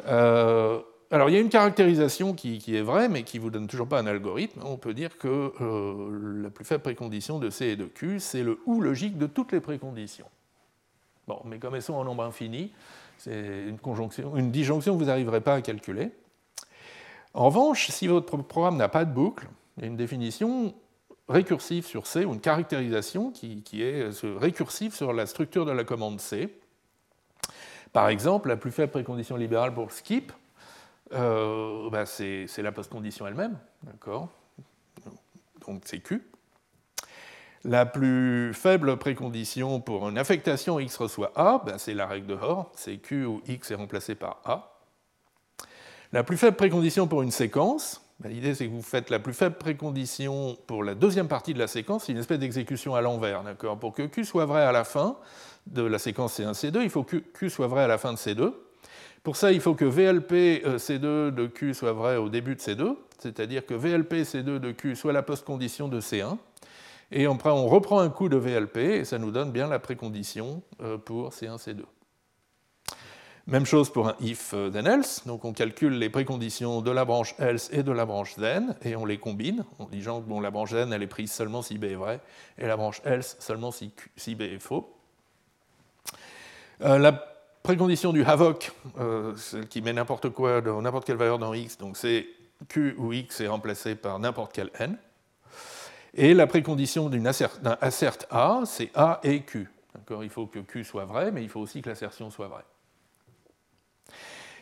Euh, alors il y a une caractérisation qui, est vraie, mais qui ne vous donne toujours pas un algorithme. On peut dire que euh, la plus faible précondition de C et de Q, c'est le ou logique de toutes les préconditions. Bon, mais comme elles sont en nombre infini, c'est une, conjonction, une disjonction que vous n'arriverez pas à calculer. En revanche, si votre programme n'a pas de boucle, il y a une définition récursive sur C, ou une caractérisation qui, qui est récursive sur la structure de la commande C. Par exemple, la plus faible précondition libérale pour skip, euh, bah, c'est la postcondition elle-même, d'accord? Donc c'est Q. La plus faible précondition pour une affectation x reçoit A, bah, c'est la règle de Hoare, c'est Q où x est remplacé par A. La plus faible précondition pour une séquence, bah, l'idée c'est que vous faites la plus faible précondition pour la deuxième partie de la séquence, c'est une espèce d'exécution à l'envers, d'accord? Pour que Q soit vrai à la fin de la séquence C1, C2, il faut que Q soit vrai à la fin de C2. Pour ça, il faut que VLP euh, C2 de Q soit vrai au début de C2, c'est-à-dire que VLP C2 de Q soit la postcondition de C1. Et après, on reprend un coup de VLP et ça nous donne bien la précondition euh, pour C1, C2. Même chose pour un if euh, then else, donc on calcule les préconditions de la branche else et de la branche then et on les combine en disant que la branche then elle est prise seulement si B est vrai et la branche else seulement si, B est faux. Précondition du Havoc, euh, celle qui met n'importe quoi dans n'importe quelle valeur dans x, donc c'est q où x est remplacé par n'importe quel n. Et la précondition d'un assert, A, c'est A et Q. Il faut que Q soit vrai, mais il faut aussi que l'assertion soit vraie.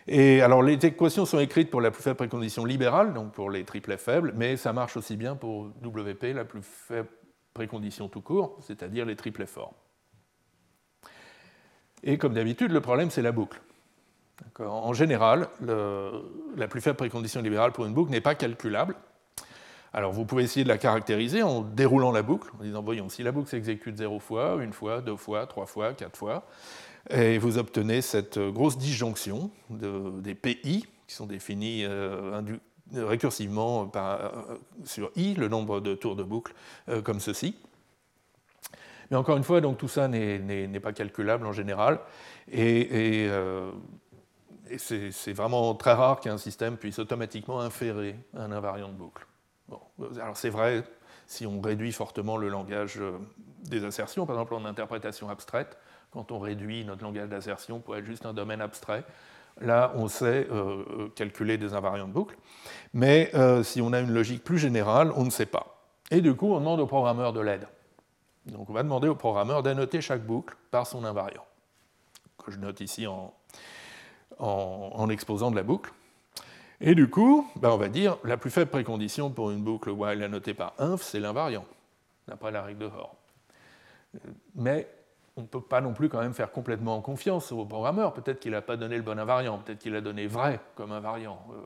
Et alors les équations sont écrites pour la plus faible précondition libérale, donc pour les triplets faibles, mais ça marche aussi bien pour WP, la plus faible préconditions tout court, c'est-à-dire les triplets forts. Et comme d'habitude, le problème, c'est la boucle. En général, la plus faible précondition libérale pour une boucle n'est pas calculable. Alors vous pouvez essayer de la caractériser en déroulant la boucle, en disant, voyons, si la boucle s'exécute zéro fois, une fois, deux fois, trois fois, quatre fois, et vous obtenez cette grosse disjonction des PI, qui sont définis euh, récursivement euh, sur I, le nombre de tours de boucle, euh, comme ceci. Mais encore une fois, donc, tout ça n'est pas calculable en général, et, c'est vraiment très rare qu'un système puisse automatiquement inférer un invariant de boucle. alors c'est vrai si on réduit fortement le langage des assertions, par exemple en interprétation abstraite, quand on réduit notre langage d'assertion pour être juste un domaine abstrait, là, on sait euh, euh, calculer des invariants de boucle. Mais euh, si on a une logique plus générale, on ne sait pas. Et du coup, on demande au programmeur de l'aide. Donc on va demander au programmeur d'annoter chaque boucle par son invariant, que je note ici en, exposant de la boucle. Et du coup, ben, on va dire la plus faible précondition pour une boucle while annotée par inf, c'est l'invariant, d'après la règle de Hoare. Mais on ne peut pas non plus quand même faire complètement confiance au programmeur. Peut-être qu'il n'a pas donné le bon invariant, peut-être qu'il a donné vrai comme invariant, euh,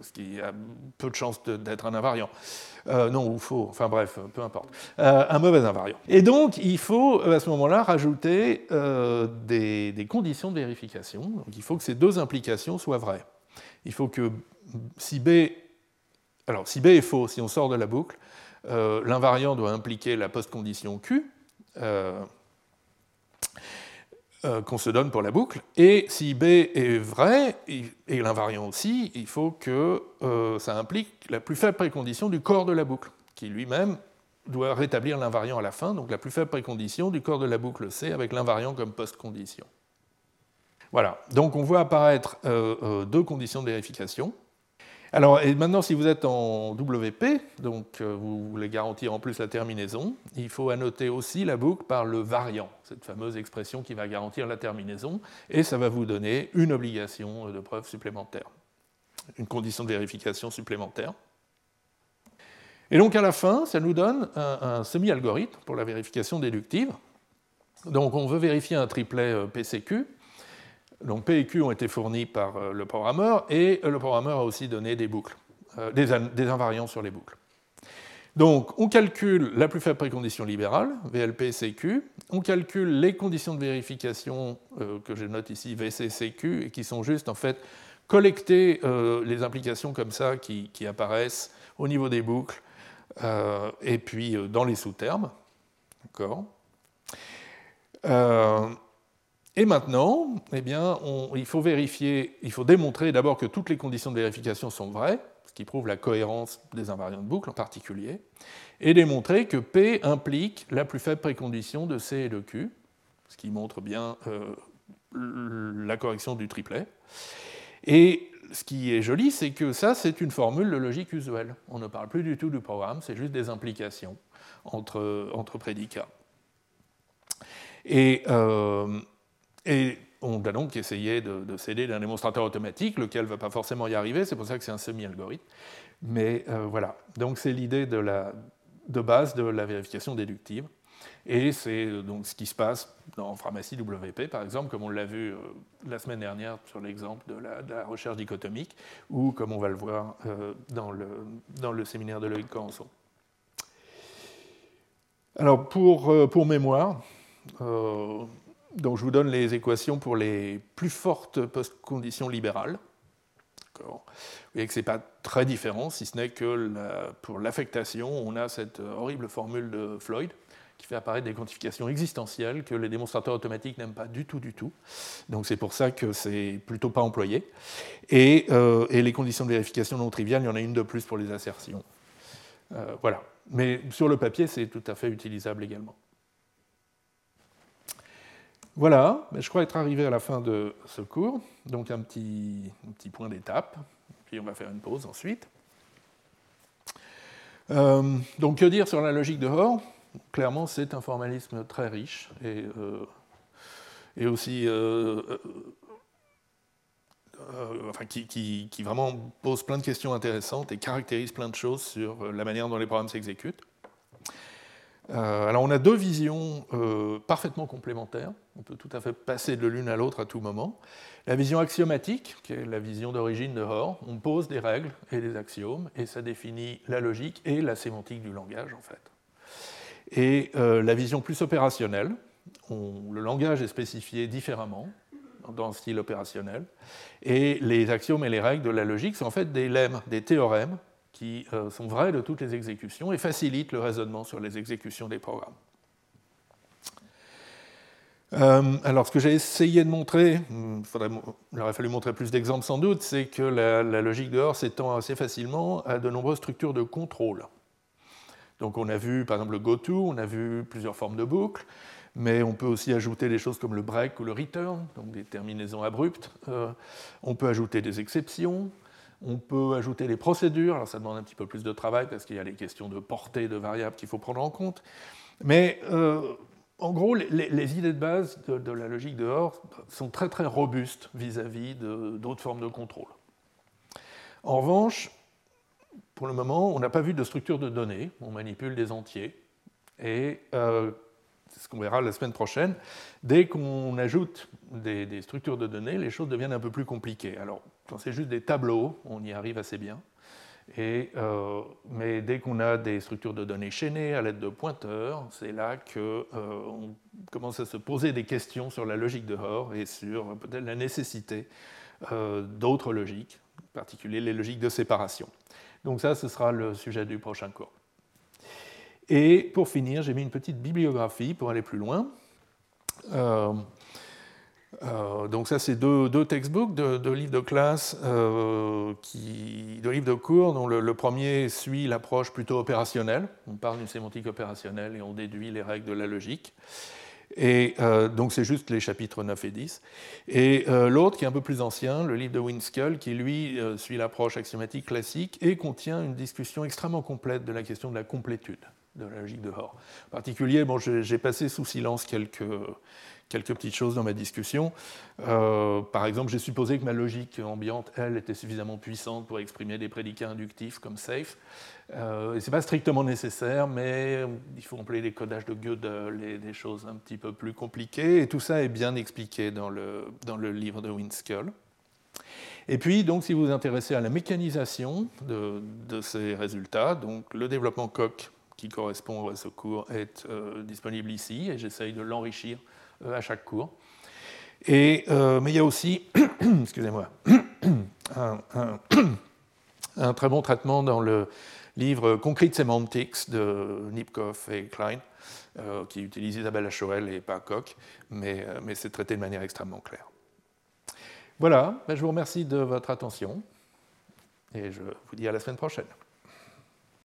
ce qui a peu de chances d'être un invariant. Euh, non, ou faux, enfin bref, peu importe. Euh, un mauvais invariant. Et donc, il faut à ce moment-là rajouter des, des, conditions de vérification. Donc, il faut que ces deux implications soient vraies. Il faut que si B, alors si B est faux, si on sort de la boucle, l'invariant doit impliquer la post-condition Q. Euh, qu'on se donne pour la boucle. Et si B est vrai, et l'invariant aussi, il faut que euh, ça implique la plus faible précondition du corps de la boucle, qui lui-même doit rétablir l'invariant à la fin, donc la plus faible précondition du corps de la boucle C avec l'invariant comme post-condition. Voilà, donc on voit apparaître euh, deux conditions de vérification. Alors, et maintenant, si vous êtes en WP, donc euh, vous voulez garantir en plus la terminaison, il faut annoter aussi la boucle par le variant, cette fameuse expression qui va garantir la terminaison, et ça va vous donner une obligation de preuve supplémentaire, une condition de vérification supplémentaire. Et donc à la fin, ça nous donne un, semi-algorithme pour la vérification déductive. Donc on veut vérifier un triplet euh, PCQ, donc P et Q ont été fournis par euh, le programmeur et euh, le programmeur a aussi donné des boucles, euh, des, invariants sur les boucles. Donc on calcule la plus faible précondition libérale, VLP, CQ, on calcule les conditions de vérification que je note ici, VC, CQ, et qui sont juste en fait collecter les implications comme ça qui, qui, apparaissent au niveau des boucles et puis dans les sous-termes. D'accord? Et maintenant, eh bien, il faut vérifier, il faut démontrer d'abord que toutes les conditions de vérification sont vraies, ce qui prouve la cohérence des invariants de boucle en particulier, et démontrer que P implique la plus faible précondition de C et de Q, ce qui montre bien euh, la correction du triplet. Et ce qui est joli, c'est que ça, c'est une formule de logique usuelle. On ne parle plus du tout du programme, c'est juste des implications entre, prédicats. Et euh, et on a donc essayé de, céder d'un démonstrateur automatique, lequel ne va pas forcément y arriver, c'est pour ça que c'est un semi-algorithme. Mais euh, voilà, donc c'est l'idée de, de base de la vérification déductive. Et c'est euh, donc ce qui se passe en pharmacie WP, par exemple, comme on l'a vu euh, la semaine dernière sur l'exemple de, la, recherche dichotomique, ou comme on va le voir dans, le, dans séminaire de Loïc Corançon. Alors, pour mémoire, donc je vous donne les équations pour les plus fortes post-conditions libérales. Vous voyez que ce n'est pas très différent, si ce n'est que pour l'affectation, on a cette horrible formule de Floyd qui fait apparaître des quantifications existentielles que les démonstrateurs automatiques n'aiment pas du tout, du tout. Donc c'est pour ça que c'est plutôt pas employé. Et, euh, les conditions de vérification non triviales, il y en a une de plus pour les assertions. Euh, voilà. Mais sur le papier, c'est tout à fait utilisable également. Voilà, je crois être arrivé à la fin de ce cours, donc un petit, point d'étape, puis on va faire une pause ensuite. Euh, donc que dire sur la logique de Hoare Clairement, c'est un formalisme très riche et, euh, aussi euh, enfin, qui, qui, vraiment pose plein de questions intéressantes et caractérise plein de choses sur la manière dont les programmes s'exécutent. Alors on a deux visions parfaitement complémentaires, on peut tout à fait passer de l'une à l'autre à tout moment. La vision axiomatique, qui est la vision d'origine de Hoare, on pose des règles et des axiomes, et ça définit la logique et la sémantique du langage en fait. Et euh, la vision plus opérationnelle, le langage est spécifié différemment dans le style opérationnel, et les axiomes et les règles de la logique sont en fait des lemmes, des théorèmes qui euh, sont vrais de toutes les exécutions et facilitent le raisonnement sur les exécutions des programmes. Euh, alors, ce que j'ai essayé de montrer, hmm, il aurait fallu montrer plus d'exemples sans doute, c'est que la, logique de Hoare s'étend assez facilement à de nombreuses structures de contrôle. Donc, on a vu par exemple le goto, on a vu plusieurs formes de boucles, mais on peut aussi ajouter des choses comme le break ou le return, donc des terminaisons abruptes. Euh, on peut ajouter des exceptions, on peut ajouter des procédures, alors ça demande un petit peu plus de travail parce qu'il y a les questions de portée de variables qu'il faut prendre en compte. Mais euh, en gros, les, idées de base de, la logique de Hoare sont très très robustes vis-à-vis d'autres formes de contrôle. En revanche, pour le moment, on n'a pas vu de structure de données, on manipule des entiers. Et euh, c'est ce qu'on verra la semaine prochaine, dès qu'on ajoute des, des, structures de données, les choses deviennent un peu plus compliquées. Alors, quand c'est juste des tableaux, on y arrive assez bien. Euh, mais dès qu'on a des structures de données chaînées à l'aide de pointeurs, c'est là qu'on euh, commence à se poser des questions sur la logique de Hoare et sur peut-être la nécessité euh, d'autres logiques, en particulier les logiques de séparation. Donc ça, ce sera le sujet du prochain cours. Et pour finir, j'ai mis une petite bibliographie pour aller plus loin. Euh, donc ça, c'est deux, textbooks de, livres de classe, euh, de livres de cours, dont le, premier suit l'approche plutôt opérationnelle. On parle d'une sémantique opérationnelle et on déduit les règles de la logique. Et euh, donc c'est juste les chapitres 9 et 10. Et l'autre, qui est un peu plus ancien, le livre de Winskell, qui lui suit l'approche axiomatique classique et contient une discussion extrêmement complète de la question de la complétude de la logique de Hoare. En particulier, bon, j'ai passé sous silence quelques quelques petites choses dans ma discussion. Euh, par exemple, j'ai supposé que ma logique ambiante, elle, était suffisamment puissante pour exprimer des prédicats inductifs comme safe. Euh, ce n'est pas strictement nécessaire, mais il faut employer des codages de Gödel et des choses un petit peu plus compliquées. Et tout ça est bien expliqué dans le, dans le livre de Windskull. Et puis, donc, si vous vous intéressez à la mécanisation de, de ces résultats, donc le développement Coq qui correspond à ce cours est euh, disponible ici et j'essaye de l'enrichir à chaque cours. Et, euh, mais il y a aussi, excusez-moi, un, très bon traitement dans le livre Concrete Semantics de Nipkoff et Klein, euh, qui utilise Isabelle Achorel et pas Koch, mais, mais c'est traité de manière extrêmement claire. Voilà, ben, je vous remercie de votre attention et je vous dis à la semaine prochaine.